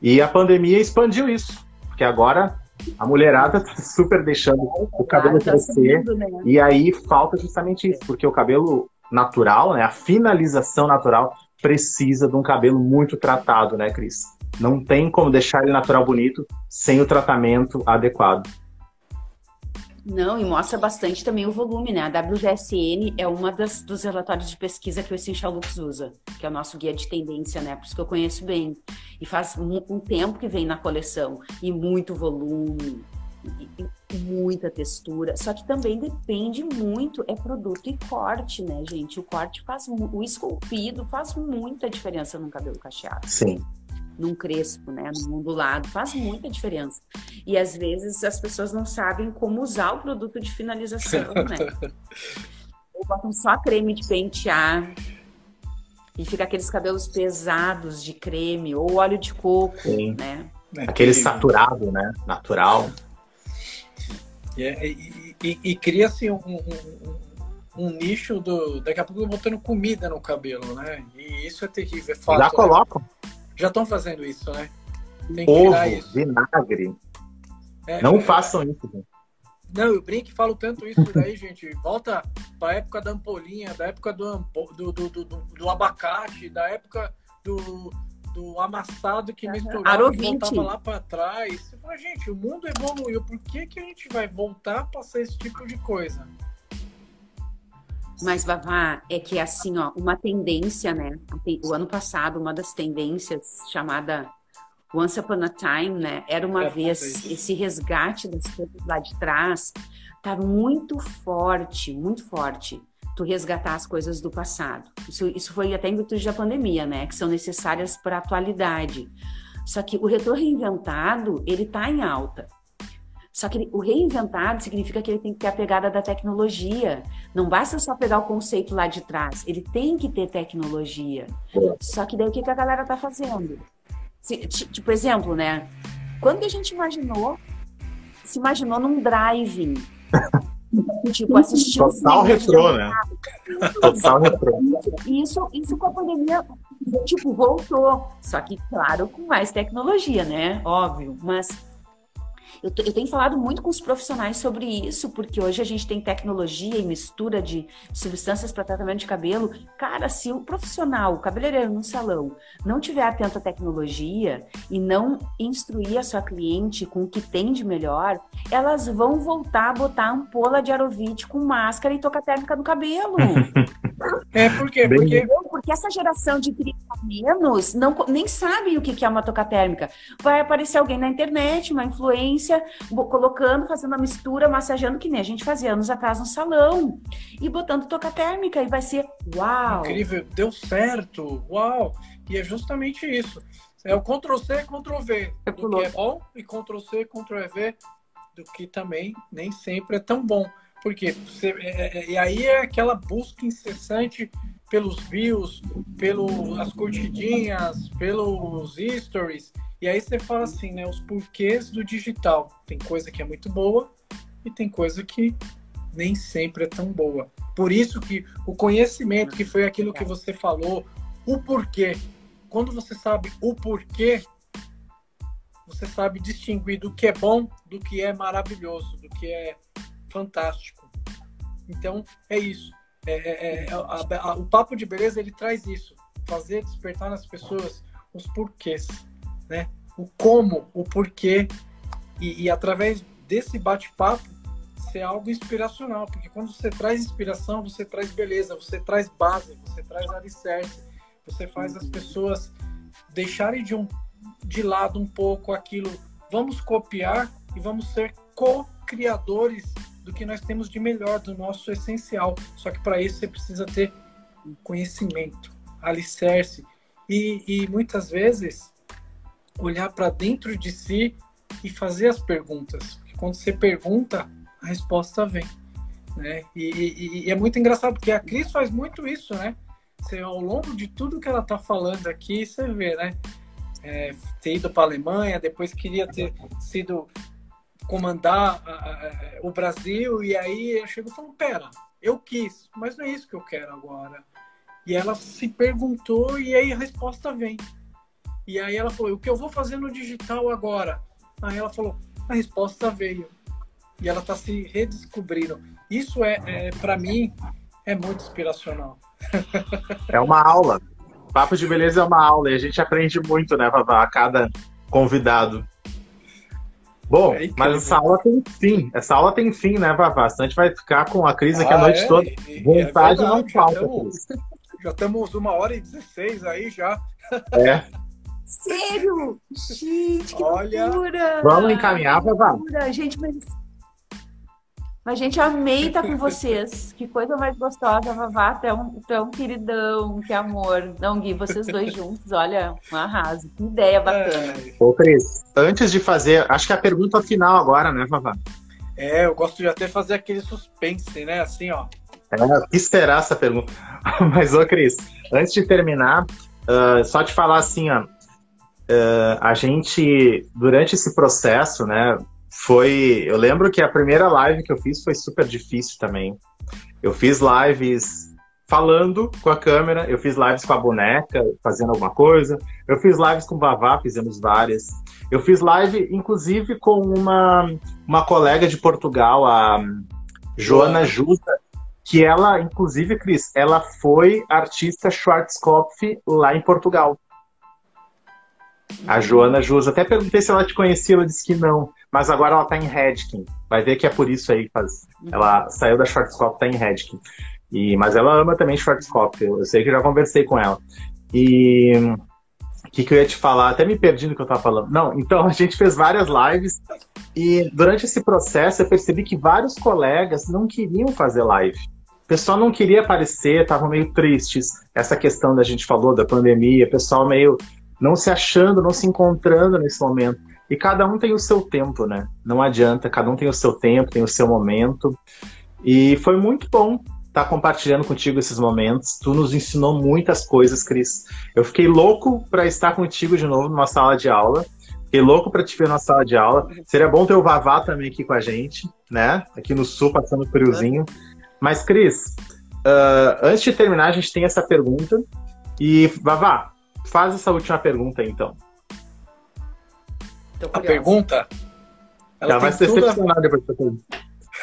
E a pandemia expandiu isso, porque agora a mulherada está super deixando o cabelo Tá crescer. né? E aí falta justamente isso, porque o cabelo natural, né, a finalização natural, precisa de um cabelo muito tratado, né, Cris? Não tem como deixar ele natural bonito sem o tratamento adequado. Não, e mostra bastante também o volume, né? A WGSN é uma das, dos relatórios de pesquisa que o Essential Looks usa, que é o nosso guia de tendência, né? Por isso que eu conheço bem. E faz um, um tempo que vem na coleção. E muito volume, e muita textura. Só que também depende muito, é produto e corte, né, gente? O corte faz, o esculpido faz muita diferença num cabelo cacheado Sim. num crespo, né, num ondulado, faz muita diferença. E às vezes as pessoas não sabem como usar o produto de finalização, né? Ou botam só creme de pentear e fica aqueles cabelos pesados de creme ou óleo de coco, Sim. né? Aquele saturado, né? Natural. E, é- e- e- e cria-se um, um- um- um nicho do. Daqui a pouco botando comida no cabelo, né? E isso é terrível, é fato. Já né? colocam Já estão fazendo isso, né? Tem ovo, isso. vinagre. É, Não é, façam isso. gente. Não, eu brinco e falo tanto isso daí, gente. Volta pra época da ampolinha, da época do, do, do, do- do abacate, da época do, do amassado que misturava Aro e 20. voltava lá pra trás. Você fala, gente, o mundo evoluiu. Por que, que a gente vai voltar a passar esse tipo de coisa? Mas, Vavá, é que assim, ó, uma tendência, né? O ano passado, uma das tendências chamada Once Upon a Time, né? Era uma É, vez esse resgate das coisas lá de trás tá muito forte, muito forte. Tu resgatar as coisas do passado. Isso, isso foi até em virtude da pandemia, né? Que são necessárias para a atualidade. Só que o retrô reinventado, ele tá em alta. Só que o reinventado significa que ele tem que ter a pegada da tecnologia. Não basta só pegar o conceito lá de trás, ele tem que ter tecnologia. Só que daí o que, que a galera tá fazendo? Tipo, exemplo, né? Quando a gente imaginou, se imaginou num driving? tipo, assistindo Total cinema, retrô, né? Total retrô. isso, isso com a pandemia, tipo, voltou. Só que, claro, com mais tecnologia, né? Óbvio. Mas eu, eu tenho falado muito com os profissionais sobre isso, porque hoje a gente tem tecnologia e mistura de substâncias para tratamento de cabelo. Cara, se o profissional, o cabeleireiro no salão, não tiver atento à tecnologia e não instruir a sua cliente com o que tem de melhor, elas vão voltar a botar ampola de arovite com máscara e tocar térmica no cabelo. É, por quê? Bem- Porque? Porque essa geração de 30 a menos não, nem sabem o que que é uma toca térmica. Vai aparecer alguém na internet, uma influência, colocando, fazendo a mistura, massageando, que nem a gente fazia anos atrás no salão, e botando toca térmica, e vai ser uau! incrível, deu certo, uau! E é justamente isso. É o Ctrl-C, Ctrl-V, É do que é bom, e Ctrl-C, Ctrl-V, do que também nem sempre é tão bom. Porque você, é- é- e aí é aquela busca incessante pelos views, pelas curtidinhas, pelos stories. E aí você fala assim, né? Os porquês do digital. Tem coisa que é muito boa e tem coisa que nem sempre é tão boa. Por isso que o conhecimento, que foi aquilo que você falou, o porquê. quando você sabe o porquê, você sabe distinguir do que é bom do que é maravilhoso, do que é fantástico. Então, é isso. É, é, é a, a, o papo de beleza ele traz isso, fazer despertar nas pessoas os porquês, né? O como, o porquê e, e através desse bate-papo ser algo inspiracional, porque quando você traz inspiração, você traz beleza, você traz base, você traz alicerce, você faz as pessoas deixarem de, um, de lado um pouco aquilo. Vamos copiar e vamos ser co-criadores do que nós temos de melhor, do nosso essencial. Só que para isso você precisa ter conhecimento, alicerce e, e muitas vezes olhar para dentro de si e fazer as perguntas. Porque quando você pergunta, a resposta vem. Né? E, e, e, é muito engraçado, porque a Cris faz muito isso, né? Você, ao longo de tudo que ela está falando aqui, você vê, né? É, ter ido para a Alemanha, depois queria ter sido comandar o Brasil, e aí eu chego e falo, pera, eu quis, mas não é isso que eu quero agora. E ela se perguntou, e aí a resposta vem. E aí ela falou, o que eu vou fazer no digital agora? Aí ela falou, a resposta veio e ela está se redescobrindo. Isso é, é para mim, é muito inspiracional. É uma aula. Papo de beleza é uma aula e a gente aprende muito, né, Vavá, a cada convidado. Bom, é mas essa aula tem fim. Essa aula tem fim, né, Vavá? Senão a gente vai ficar com a crise aqui ah, a noite é? toda. É Vontade é não falta. Já estamos uma hora e dezesseis aí já. É. Sério? Gente, que Olha, loucura! Vamos encaminhar, Vavá? Gente, mas mas, gente, amei estar com vocês. Que coisa mais gostosa, Vavá. Tu é um, tu é um queridão, que amor. Não, Gui, vocês dois juntos, olha, um arraso. Que ideia bacana. Ô, Cris, antes de fazer, acho que é a pergunta final agora, né, Vavá? É, eu gosto de até fazer aquele suspense, né? Assim, ó. É, esperar essa pergunta. Mas, ô, Cris, antes de terminar, uh, só te falar assim, ó. Uh, a gente, durante esse processo, né, foi. Eu lembro que a primeira live que eu fiz foi super difícil também. Eu fiz lives falando com a câmera, eu fiz lives com a boneca, fazendo alguma coisa, eu fiz lives com o Vavá, fizemos várias. Eu fiz live, inclusive, com uma, uma colega de Portugal, a Joana Justa, que ela, inclusive, Cris, ela foi artista Schwarzkopf lá em Portugal. A Joana Jus, até perguntei se ela te conhecia, ela disse que não. Mas agora ela tá em Redkin. Vai ver que é por isso aí que faz. Ela saiu da Schwarzkopf, tá em Redkin. E, mas ela ama também Schwarzkopf. Eu, eu sei que já conversei com ela. E o que, que eu ia te falar? Até me perdi no que eu tava falando. Não, então a gente fez várias lives e durante esse processo eu percebi que vários colegas não queriam fazer live. O pessoal não queria aparecer, estavam meio tristes. Essa questão da gente falou da pandemia, o pessoal meio não se achando, não se encontrando nesse momento. E cada um tem o seu tempo, né? Não adianta, cada um tem o seu tempo, tem o seu momento. E foi muito bom estar compartilhando contigo esses momentos. Tu nos ensinou muitas coisas, Cris. Eu fiquei louco para estar contigo de novo numa sala de aula. Fiquei louco para te ver na sala de aula. Seria bom ter o Vavá também aqui com a gente, né? Aqui no sul, passando friozinho. Mas, Cris, uh, antes de terminar, a gente tem essa pergunta. E, Vavá, Faz essa última pergunta, então. A pergunta? Ela Já vai ser decepcionada a... depois dessa.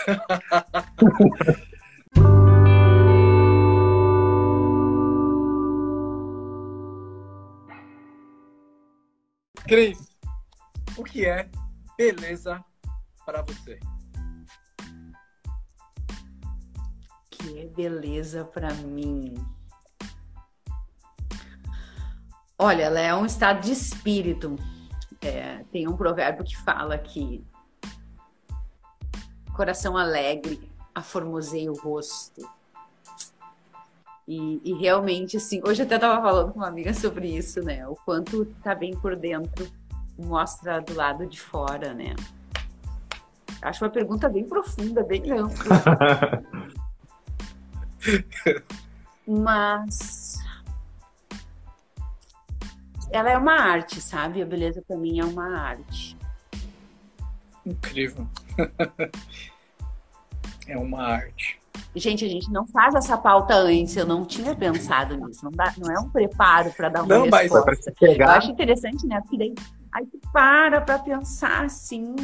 Cris, o que é beleza para você? O que é beleza para mim? Olha, ela é um estado de espírito. É, tem um provérbio que fala que coração alegre aformoseia o rosto. E, e, realmente, assim, hoje eu até estava falando com uma amiga sobre isso, né? O quanto tá bem por dentro mostra do lado de fora, né? Acho uma pergunta bem profunda, bem ampla. Mas ela é uma arte, sabe? A beleza para mim é uma arte. Incrível. é uma arte. Gente, a gente não faz essa pauta antes, eu não tinha pensado nisso. Não, dá, não é um preparo para dar uma não, resposta. Mas é pegar... Eu acho interessante, né? Porque daí aí tu para para pensar assim,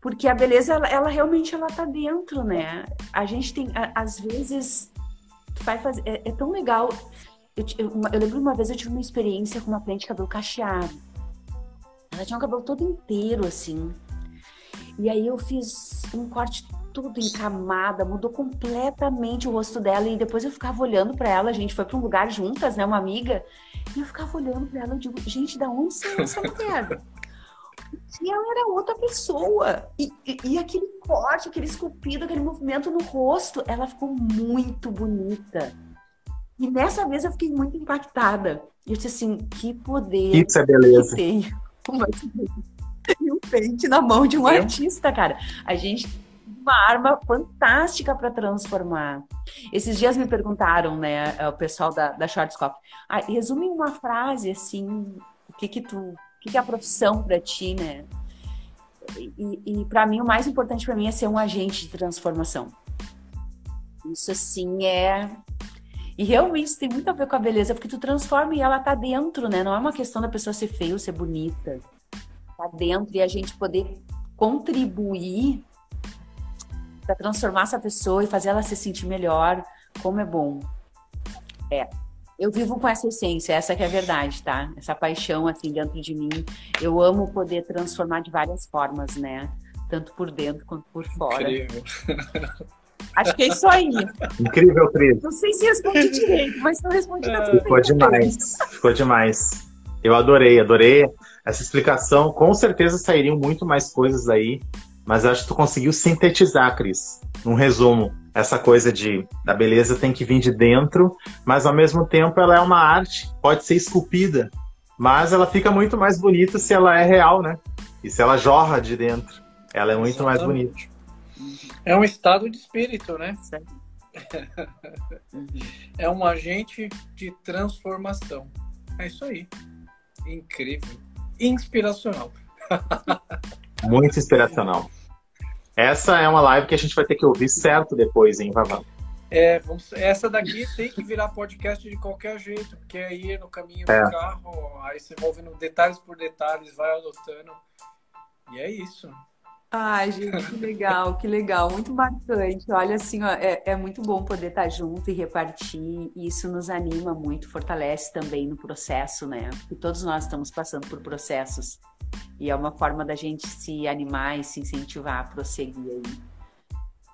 porque a beleza ela, ela, realmente ela tá dentro, né? A gente tem às vezes vai fazer é, é tão legal. Eu, eu, eu, lembro uma vez eu tive uma experiência com uma cliente de cabelo cacheado. Ela tinha o cabelo todo inteiro assim. E aí eu fiz um corte tudo encamada, mudou completamente o rosto dela. E depois eu ficava olhando para ela, a gente foi para um lugar juntas, né? Uma amiga. E eu ficava olhando para ela e digo, gente, da onde saiu essa mulher? E ela era outra pessoa. E, e, e, aquele corte, aquele esculpido, aquele movimento no rosto, ela ficou muito bonita. E nessa vez eu fiquei muito impactada. Eu disse assim, que poder Isso é beleza. que tem e um pente na mão de um artista, cara. A gente uma arma fantástica para transformar. Esses dias me perguntaram, né, o pessoal da, da Shortscope, ah, resume em uma frase, assim, o que que tu, o que que é a profissão para ti, né? E, e para mim, o mais importante para mim é ser um agente de transformação. Isso, assim, é... E realmente tem muito a ver com a beleza, porque tu transforma e ela tá dentro, né? Não é uma questão da pessoa ser feia ou ser bonita. Tá dentro e a gente poder contribuir para transformar essa pessoa e fazer ela se sentir melhor, como é bom. É. Eu vivo com essa essência, essa que é a verdade, tá? Essa paixão assim dentro de mim. Eu amo poder transformar de várias formas, né? Tanto por dentro quanto por fora. Incrível. Acho que é isso aí. Incrível, Cris. Não sei se respondi direito, mas não respondi é, Ficou demais. Ficou demais. Eu adorei, adorei essa explicação. Com certeza sairiam muito mais coisas aí mas acho que tu conseguiu sintetizar, Cris, num resumo, essa coisa de da beleza tem que vir de dentro, mas ao mesmo tempo ela é uma arte, pode ser esculpida, mas ela fica muito mais bonita se ela é real, né? E se ela jorra de dentro, ela é muito Exatamente. mais bonita. É um estado de espírito, né? é um agente de transformação. É isso aí. Incrível. Inspiracional. Muito inspiracional. Essa é uma live que a gente vai ter que ouvir certo depois, hein, Vavá? É, vamos, essa daqui tem que virar podcast de qualquer jeito, porque aí no caminho do é. carro, aí você no detalhes por detalhes, vai anotando. E é isso. Ai, gente, que legal, que legal, muito marcante. Olha, assim, ó, é, é muito bom poder estar junto e repartir, e isso nos anima muito, fortalece também no processo, né? Porque todos nós estamos passando por processos. E é uma forma da gente se animar e se incentivar a prosseguir aí.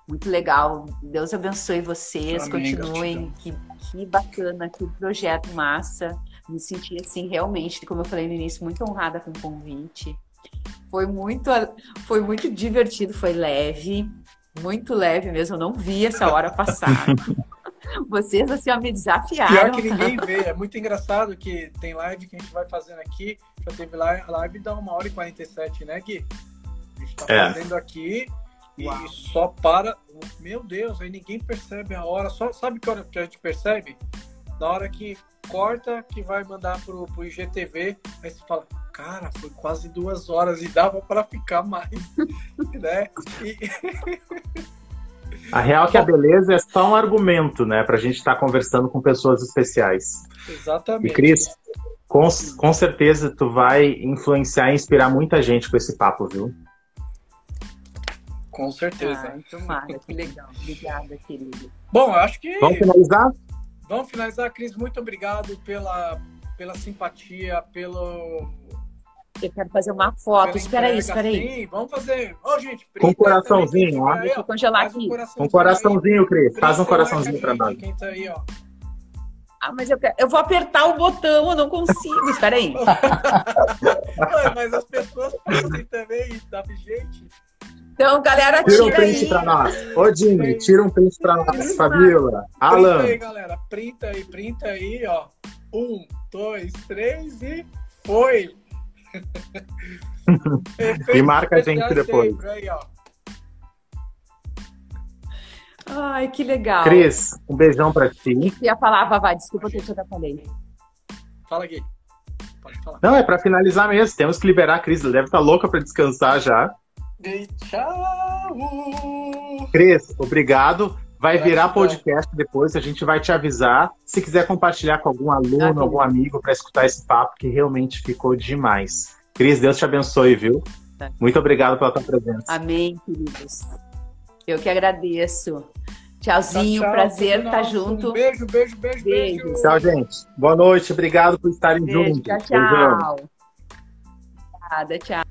Muito legal. Deus abençoe vocês. Amém, Continuem. Que, que bacana, que projeto massa. Me senti assim, realmente, como eu falei no início, muito honrada com o convite. Foi muito, foi muito divertido, foi leve, muito leve mesmo. Eu não vi essa hora passar. Vocês, assim, ó, me desafiaram. Pior que ninguém vê. É muito engraçado que tem live que a gente vai fazendo aqui. Já teve live dá uma hora e 47, né, Gui? A gente tá é. fazendo aqui e Uau. só para. Meu Deus, aí ninguém percebe a hora. Só sabe que hora que a gente percebe? Na hora que corta, que vai mandar pro, pro IGTV, aí você fala, cara, foi quase duas horas e dava para ficar mais, né? E... A real é que a beleza é só um argumento, né, para a gente estar tá conversando com pessoas especiais. Exatamente. E Cris, com, com certeza tu vai influenciar e inspirar muita gente com esse papo, viu? Com certeza. Ah, tomara, que legal. Obrigada, querido. Bom, eu acho que. Vamos finalizar? Vamos finalizar, Cris. Muito obrigado pela, pela simpatia, pelo eu quero fazer uma foto. Espera aí, espera aí. Sim, vamos fazer. Ô, oh, gente, com coraçãozinho, ó. Deixa eu congelar aqui. Um com coraçãozinho, Cris. Faz um coraçãozinho para nós. Quem tá aí, ó. Ah, mas eu, quero... eu vou apertar o botão, eu não consigo. Espera aí. mas as pessoas fazem também, sabe, gente? Então, galera, tira, tira um print aí. pra nós. Ô, Jimmy, tira um print pra nós, Fabiola. Alan. Printa aí, galera. Printa aí, printa aí, ó. Um, dois, três e foi e marca a gente depois. Aí, Ai, que legal. Cris, um beijão pra ti. Que ia falar, Vavá? Desculpa que eu te atrapalhei. Fala aqui. Pode falar. Não, é pra finalizar mesmo. Temos que liberar a Cris. Ela deve estar tá louca pra descansar já. E tchau! Cris, obrigado. Vai virar podcast depois, a gente vai te avisar. Se quiser compartilhar com algum aluno, algum amigo para escutar esse papo, que realmente ficou demais. Cris, Deus te abençoe, viu? Tá. Muito obrigado pela tua presença. Amém, queridos. Eu que agradeço. Tchauzinho, tchau, tchau, prazer estar tá junto. Um beijo, beijo, beijo, beijo, beijo. Tchau, gente. Boa noite, obrigado por estarem beijo, juntos. Tchau, tchau. Obrigada, tchau.